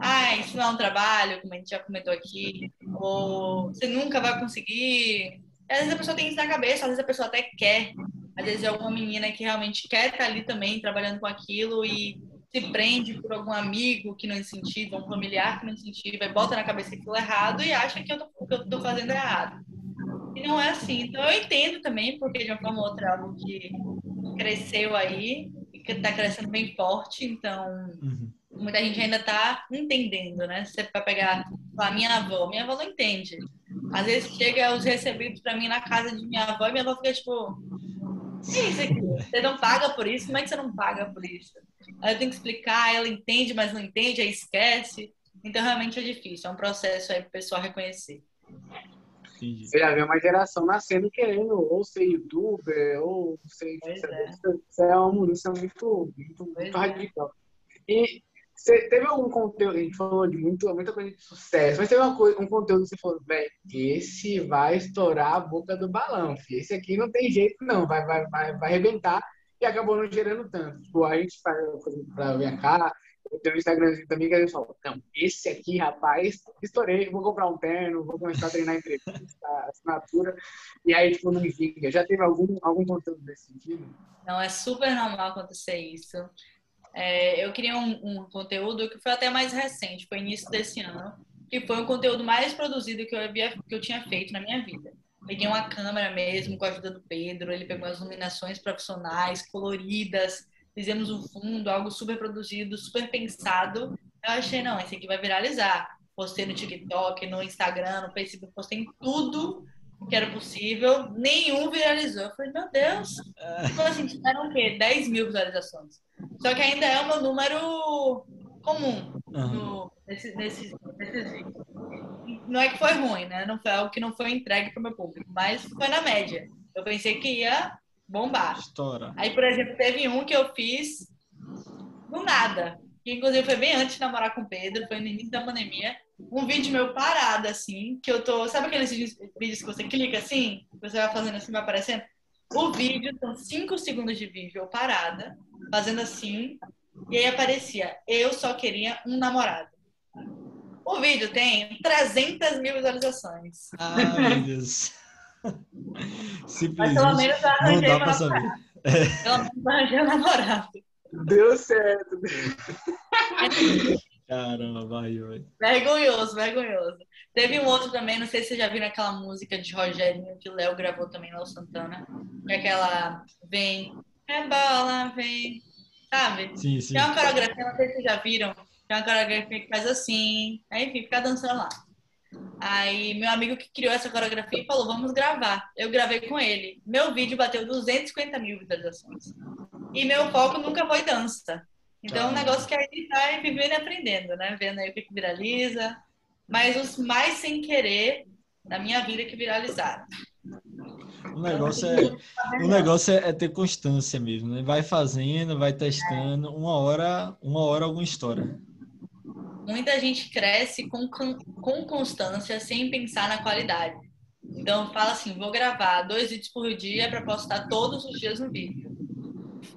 ah, isso não é um trabalho, como a gente já comentou aqui, ou você nunca vai conseguir. Às vezes a pessoa tem isso na cabeça, às vezes a pessoa até quer. Às vezes é alguma menina que realmente quer estar ali também trabalhando com aquilo e se prende por algum amigo que não incentiva, um familiar que não incentiva, e bota na cabeça aquilo errado e acha que eu tô, que eu tô fazendo errado. E não é assim. Então eu entendo também, porque de uma forma ou outra é algo que cresceu aí e que está crescendo bem forte, então uhum. muita gente ainda está entendendo, né? Se você vai pegar a minha avó, minha avó não entende. Às vezes chega os recebidos para mim na casa de minha avó e minha avó fica tipo, que é isso aqui? Você não paga por isso? Como é que você não paga por isso? Aí eu tenho que explicar, ela entende, mas não entende, aí esquece. Então realmente é difícil, é um processo aí para o pessoal reconhecer. Entendi. Você já vê uma geração nascendo querendo ou ser youtuber, ou ser. Pois é. Isso é uma mudança muito, muito, muito é. radical. E Você teve algum conteúdo, a gente falou de muito, muita coisa de sucesso, mas teve uma coisa, um conteúdo que você falou, velho, esse vai estourar a boca do balão, filho. esse aqui não tem jeito não, vai, vai, vai, vai arrebentar e acabou não gerando tanto. Tipo, a gente faz coisa pra eu tenho um Instagramzinho também que gente fala, não, esse aqui, rapaz, estourei, vou comprar um terno, vou começar a treinar entrevista, assinatura, e aí, tipo, não fica. Já teve algum, algum conteúdo desse sentido? Não, é super normal acontecer isso. É, eu queria um, um, conteúdo que foi até mais recente, foi início desse ano, que foi o conteúdo mais produzido que eu, havia, que eu tinha feito na minha vida. Peguei uma câmera mesmo, com a ajuda do Pedro, ele pegou as iluminações profissionais, coloridas, fizemos um fundo, algo super produzido, super pensado. Eu achei, não, esse aqui vai viralizar. Postei no TikTok, no Instagram, no Facebook, postei em tudo que era possível. Nenhum viralizou. Eu falei, meu Deus. Então, assim, tiveram o quê? 10 mil visualizações. Só que ainda é meu número comum no, nesse, nesses, nesses vídeos. Não é que foi ruim, né? Não foi algo que não foi entregue para o meu público, mas foi na média. Eu pensei que ia bombar. Estoura. Aí, por exemplo, teve um que eu fiz do nada. Que inclusive foi bem antes de namorar com o Pedro, foi no início da pandemia. Um vídeo meu parado, assim, que eu tô. Sabe aqueles vídeos que você clica assim? Você vai fazendo assim, vai aparecendo? O vídeo são 5 segundos de vídeo eu parada, fazendo assim, e aí aparecia: Eu só queria um namorado. O vídeo tem 300 mil visualizações. Ai, meu Deus. Simplesmente Mas pelo menos não dá pra saber. É. Pelo menos arranjei um namorado. Deu certo. Caramba, vai, vai. Vergonhoso, vergonhoso. Teve um outro também, não sei se vocês já viram aquela música de Rogerinho que o Léo gravou também, Léo Santana. Que é aquela Vem, é bola, vem. Sabe? Sim, sim. Tem uma coreografia, não sei se vocês já viram. Tem uma coreografia que faz assim. Aí, enfim, fica dançando lá. Aí meu amigo que criou essa coreografia falou, vamos gravar. Eu gravei com ele. Meu vídeo bateu 250 mil visualizações. E meu foco nunca foi dança. Então, é um negócio que a gente vai vivendo e aprendendo, né? Vendo aí o que, que viraliza. Mas os mais sem querer na minha vida que viralizaram. O negócio é, o negócio é ter constância mesmo, né? Vai fazendo, vai testando, uma hora, uma hora alguma história muita gente cresce com, com constância sem pensar na qualidade. Então, fala assim: vou gravar dois vídeos por dia para postar todos os dias um vídeo.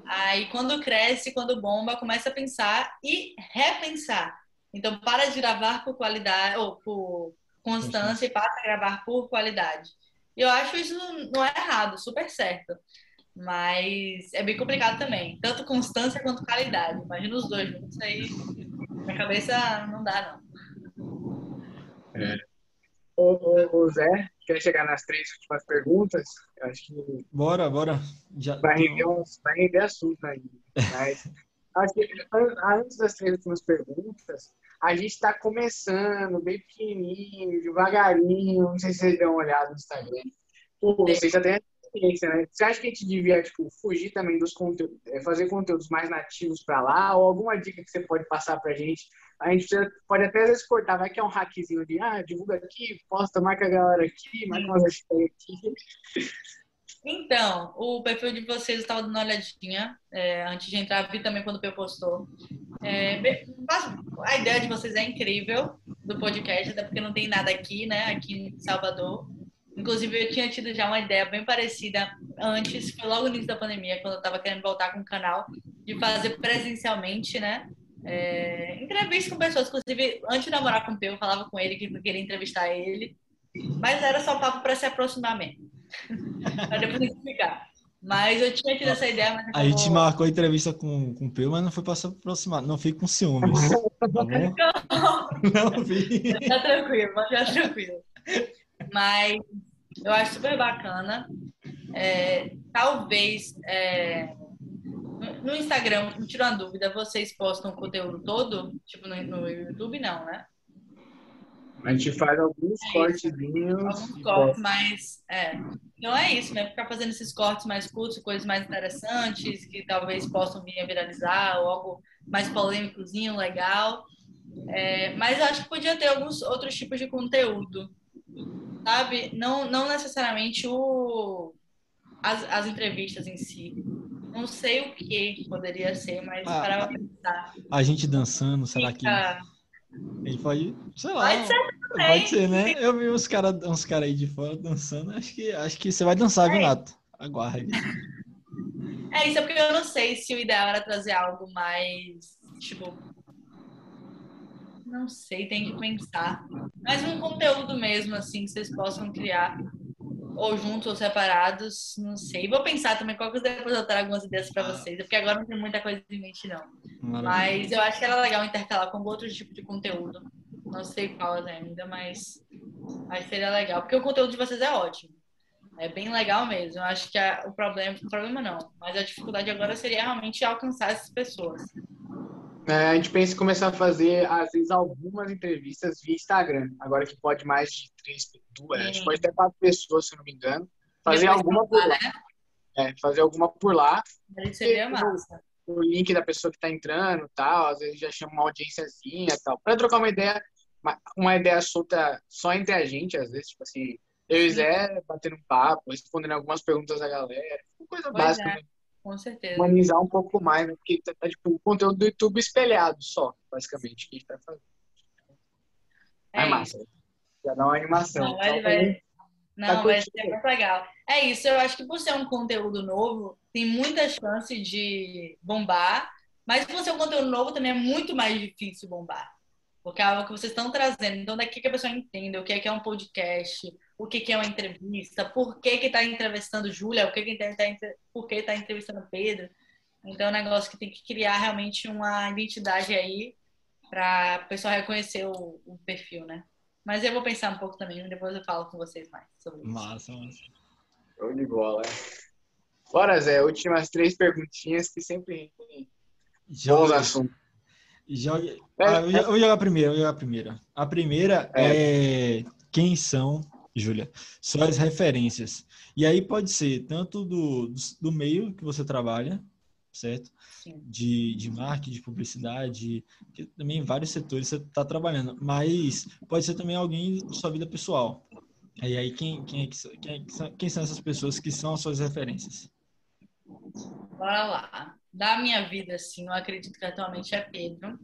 Aí, quando cresce, quando bomba, começa a pensar e repensar. Então, para de gravar por qualidade ou por constância e passa a gravar por qualidade. E eu acho isso não é errado, super certo. Mas é bem complicado também. Tanto constância quanto qualidade. Imagina os dois juntos aí minha cabeça não dá, não. É. Ô, Zé, quer chegar nas três últimas perguntas? Eu acho que. Bora, bora. Já vai, render uns, vai render assunto aí. Mas acho que antes das três últimas perguntas, a gente está começando bem pequenininho, devagarinho. Não sei se vocês dão uma olhada no Instagram. Pô, vocês já têm experiência, né? Você acha que a gente devia tipo, fugir também dos conteúdos, é, fazer conteúdos mais nativos para lá? Ou alguma dica que você pode passar para a gente? A gente pode até às vezes cortar, vai que é um hackzinho de ah, divulga aqui, posta, marca a galera aqui, marca umas hashtags aqui. Então, o perfil de vocês estava dando uma olhadinha é, antes de entrar, vi também quando o Peu postou. É, a ideia de vocês é incrível do podcast, até porque não tem nada aqui, né? Aqui em Salvador. Inclusive, eu tinha tido já uma ideia bem parecida antes, foi logo no início da pandemia, quando eu estava querendo voltar com o canal, de fazer presencialmente, né? É, entrevista com pessoas. Inclusive, antes de namorar com o Peu, eu falava com ele que eu queria entrevistar ele, mas era só papo para se aproximar mesmo. para depois explicar. Mas eu tinha tido essa ideia. Mas a gente marcou a entrevista com, com o Peu, mas não foi para se aproximar. Não fique com ciúmes. Tá bom? Não, não vi. Tá tranquilo, pode ficar tranquilo. Mas eu acho super bacana. É, talvez é, no Instagram, me tira uma dúvida, vocês postam o conteúdo todo? Tipo, no, no YouTube não, né? A gente faz alguns é cortezinhos. Alguns cortes, mas. É. Então é isso, né? Ficar fazendo esses cortes mais curtos, coisas mais interessantes, que talvez possam vir a viralizar, ou algo mais polêmicozinho, legal. É, mas eu acho que podia ter alguns outros tipos de conteúdo sabe? Não, não necessariamente o, as, as entrevistas em si. Não sei o que poderia ser, mas Ah, para pensar. A gente dançando, será que ele pode, sei lá, Pode ser também. pode ser, né? Eu vi uns caras uns cara aí de fora dançando, acho que, acho que você vai dançar, viu, É. Nato? Aguarde. É isso, é porque eu não sei se o ideal era trazer algo mais, tipo. Não sei, tem que pensar. Mas um conteúdo mesmo, assim, que vocês possam criar. Ou juntos ou separados, não sei. Vou pensar também, qualquer coisa depois eu trago algumas ideias pra vocês. Porque agora não tem muita coisa em mente, não. Maravilha. Mas eu acho que era legal intercalar com outro tipo de conteúdo. Não sei qual ainda, mas acho que seria legal. Porque o conteúdo de vocês é ótimo. É bem legal mesmo. Eu acho que a- o problema, o problema não, mas a dificuldade agora seria realmente alcançar essas pessoas. É, a gente pensa em começar a fazer, às vezes, algumas entrevistas via Instagram. Agora que pode mais de três, duas, acho que pode até quatro pessoas, se não me engano. Fazer Depois alguma por lá. né? É, fazer alguma por lá. Seria massa. O link da pessoa que está entrando tal. Às vezes já chama uma audiênciazinha tal. Para trocar uma ideia, uma, uma ideia solta só entre a gente, às vezes, tipo assim, eu e. Zé batendo um papo, respondendo algumas perguntas da galera. Coisa Pois básica, é. né? Com certeza. humanizar um pouco mais, né? Porque tá, tá, tipo o conteúdo do YouTube espelhado só, basicamente, que a gente vai fazer. É, É massa. Já dá uma animação. Não, vai, vai, não, tá vai ser muito legal. É isso, eu acho que por ser um conteúdo novo, tem muita chance de bombar, mas por ser um conteúdo novo também é muito mais difícil bombar. Porque é algo que vocês estão trazendo. Então, daqui que a pessoa entenda o que é que é um podcast, o que que é uma entrevista, por que que está entrevistando Júlia, o que que tá, tá, por que está entrevistando Pedro. Então, é um negócio que tem que criar realmente uma identidade aí para a pessoa reconhecer o, o perfil, né? Mas eu vou pensar um pouco também, depois eu falo com vocês mais sobre isso. Massa, massa. Show de bola. é. Bora, Zé. Últimas três perguntinhas que sempre bons assuntos. Joga. É, Ah, eu, eu vou jogar a primeira, eu vou jogar a primeira. A primeira é, quem são, Júlia, suas referências. E aí pode ser tanto do, do, do meio que você trabalha, certo? Sim. de, de marketing, de publicidade, que também em vários setores você está trabalhando, mas pode ser também alguém de sua vida pessoal. E aí, quem, quem, é quem, é que são, quem são essas pessoas que são as suas referências? Bora lá. Da minha vida, assim, eu acredito que atualmente é Pedro.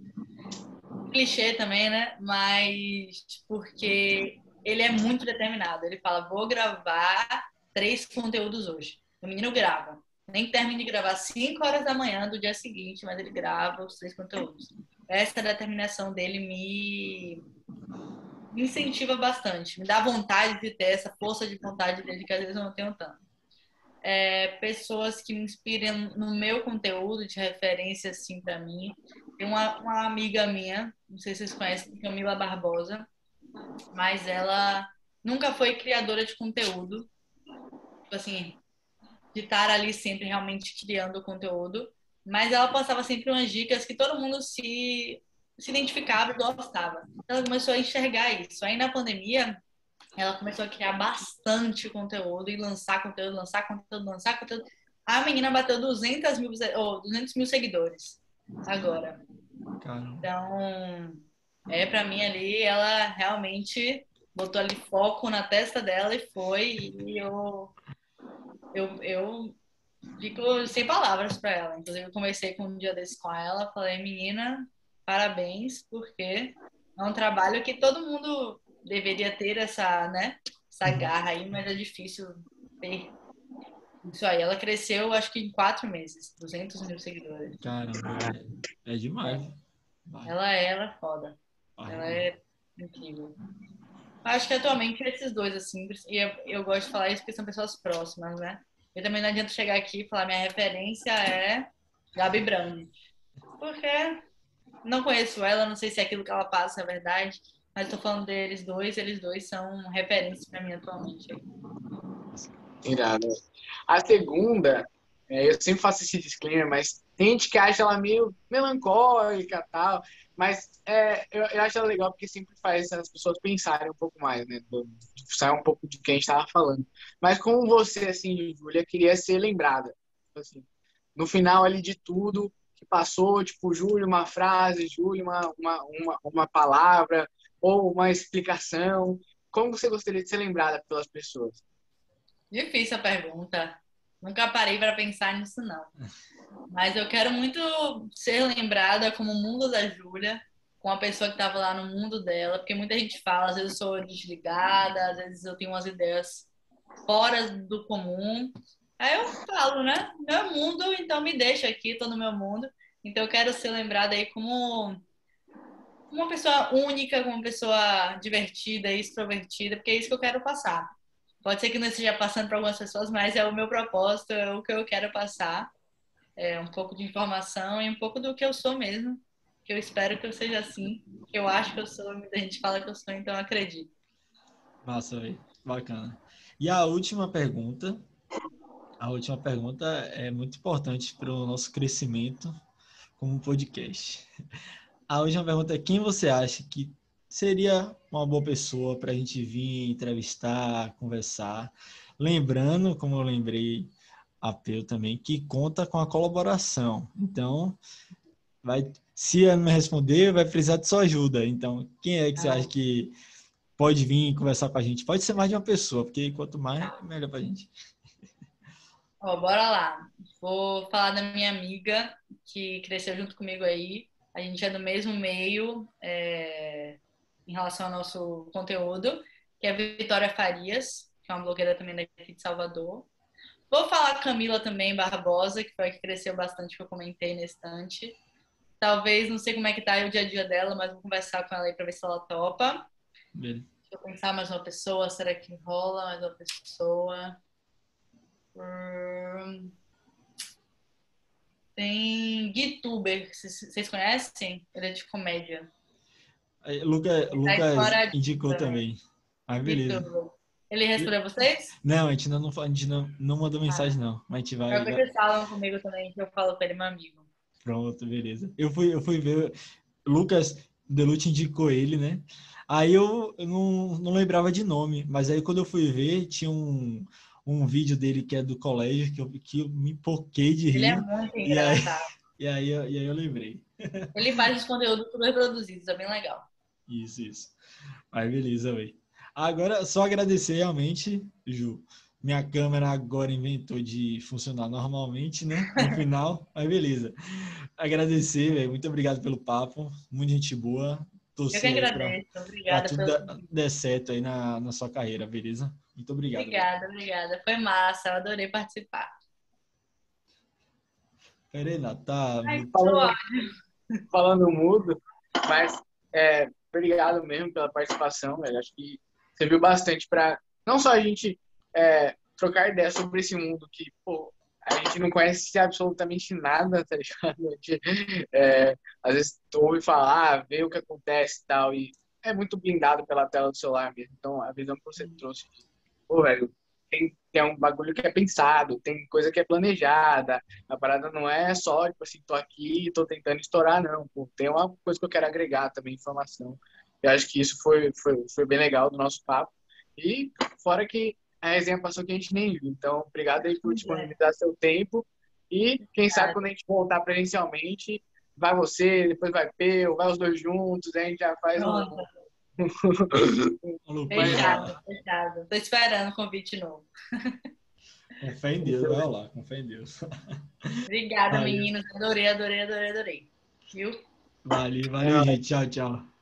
Clichê também, né? Mas porque ele é muito determinado. Ele fala, vou gravar três conteúdos hoje. O menino grava. Nem termina de gravar 5 horas da manhã do dia seguinte, mas ele grava os três conteúdos. Essa determinação dele me, me incentiva bastante. Me dá vontade de ter essa força de vontade dele que às vezes eu não tenho tanto é, pessoas que me inspiram no meu conteúdo de referência assim para mim. Tem uma, uma amiga minha, não sei se vocês conhecem, Camila Barbosa, mas ela nunca foi criadora de conteúdo, tipo assim, de estar ali sempre realmente criando conteúdo, mas ela passava sempre umas dicas que todo mundo se se identificava e gostava. Ela começou a enxergar isso. Aí na pandemia, ela começou a criar bastante conteúdo e lançar conteúdo, lançar conteúdo, lançar conteúdo. A menina bateu 200 mil, oh, 200 mil seguidores agora. Então, é para mim ali, ela realmente botou ali foco na testa dela e foi. E eu, eu, eu fico sem palavras para ela. Inclusive, eu conversei com um dia desse com ela, falei, menina, parabéns, porque é um trabalho que todo mundo deveria ter essa, né, essa garra aí, mas é difícil ter. Isso aí, ela cresceu acho que em quatro meses, 200 mil seguidores. caramba, é, é demais. Vai, Ela é, ela é foda. vai. Ela é incrível. Acho que atualmente esses dois, assim, e eu, eu gosto de falar isso porque são pessoas próximas, né? Eu também não adianta chegar aqui e falar minha referência é Gabi Brandt. Porque não conheço ela, não sei se é aquilo que ela passa é verdade, mas tô falando deles dois, eles dois são referências para mim atualmente. Irado. A segunda, é, eu sempre faço esse disclaimer, mas tem gente que acha ela meio melancólica tal, mas é, eu, eu acho ela legal porque sempre faz as pessoas pensarem um pouco mais, né? Do, sai um pouco de quem estava falando. Mas como você, assim, Júlia, queria ser lembrada. Tipo Assim, no final ali de tudo que passou, tipo, Júlia, uma frase, Júlia, uma, uma, uma, uma palavra ou uma explicação. Como você gostaria de ser lembrada pelas pessoas? Difícil a pergunta. Nunca parei para pensar nisso, não. Mas eu quero muito ser lembrada como o mundo da Júlia, com a pessoa que estava lá no mundo dela, porque muita gente fala, às vezes eu sou desligada, às vezes eu tenho umas ideias fora do comum. Aí eu falo, né? Meu mundo, então me deixa aqui, tô no meu mundo. Então eu quero ser lembrada aí como uma pessoa única, uma pessoa divertida extrovertida, porque é isso que eu quero passar. Pode ser que não esteja passando para algumas pessoas, mas é o meu propósito, é o que eu quero passar. É um pouco de informação e um pouco do que eu sou mesmo. Que eu espero que eu seja assim, que eu acho que eu sou, muita gente fala que eu sou, então eu acredito. Massa, velho. Bacana. E a última pergunta, a última pergunta é muito importante para o nosso crescimento como podcast. A última pergunta é quem você acha que seria uma boa pessoa para a gente vir entrevistar, conversar. Lembrando, como eu lembrei a Peu também, que conta com a colaboração. Então, vai, se ela me responder, vai precisar de sua ajuda. Então, quem é que você acha que pode vir conversar com a gente? Pode ser mais de uma pessoa, porque quanto mais, melhor para a gente. Ó, bora lá. Vou falar da minha amiga que cresceu junto comigo aí. A gente é do mesmo meio. É em relação ao nosso conteúdo, que é a Vitória Farias, que é uma blogueira também daqui de Salvador. Vou falar Camila também, Barbosa, que foi a que cresceu bastante, que eu comentei na estante. Talvez, não sei como é que tá o dia a dia dela, mas vou conversar com ela aí para ver se ela topa. Beleza. Deixa eu pensar mais uma pessoa, será que rola mais uma pessoa? Hum... Tem Guituber, vocês conhecem? Ele é de comédia. Luca, Lucas indicou também. Ah, beleza. Ele respondeu vocês? Não, a gente ainda não, a gente não, não mandou mensagem, ah. não. Mas a gente vai. Eu eles falam comigo também, que eu falo pra ele, meu amigo. Pronto, beleza. Eu fui, eu fui ver. Lucas Delute indicou ele, né? Aí eu, eu não, não lembrava de nome, mas aí quando eu fui ver, tinha um, um vídeo dele que é do colégio, que eu, que eu me empoquei de rir. Ele é muito engraçado. E aí, e aí, e aí eu lembrei. Ele faz os conteúdos super produzidos, é bem legal. Isso, isso. Mas beleza, velho. Agora, só agradecer realmente, Ju. Minha câmera agora inventou de funcionar normalmente, né? No final, mas beleza. Agradecer, velho. Muito obrigado pelo papo. Muita gente boa. Torcer Eu que agradeço. Pra, obrigada. Pra tudo pelo... der certo aí na, na sua carreira, beleza? Muito obrigado. Obrigada, obrigada. Foi massa. Eu adorei participar. Nath, tá. Ai, falando, falando mudo, mas é, obrigado mesmo pela participação, velho. Acho que serviu bastante para não só a gente é, trocar ideias sobre esse mundo que, pô, a gente não conhece absolutamente nada, tá ligado? Gente, é, às vezes ouve falar, vê o que acontece e tal, e é muito blindado pela tela do celular mesmo. Então, a visão que você trouxe, pô, velho, tem, tem um bagulho que é pensado, tem coisa que é planejada. A parada não é só, tipo assim, tô aqui e tô tentando estourar, não. Pô, tem uma coisa que eu quero agregar também, informação. Eu acho que isso foi, foi, foi bem legal do nosso papo. E fora que a resenha passou que a gente nem viu. Então, obrigado aí por disponibilizar seu tempo. E quem sabe quando a gente voltar presencialmente, vai você, depois vai Peu, vai os dois juntos, a gente já faz Nossa. um fechado, fechado. Tô esperando o convite novo. Com fé em Deus, vai lá, com fé em Deus. Obrigada, meninos. Adorei, adorei, adorei, adorei. Viu? Valeu, valeu, gente. Tchau, tchau.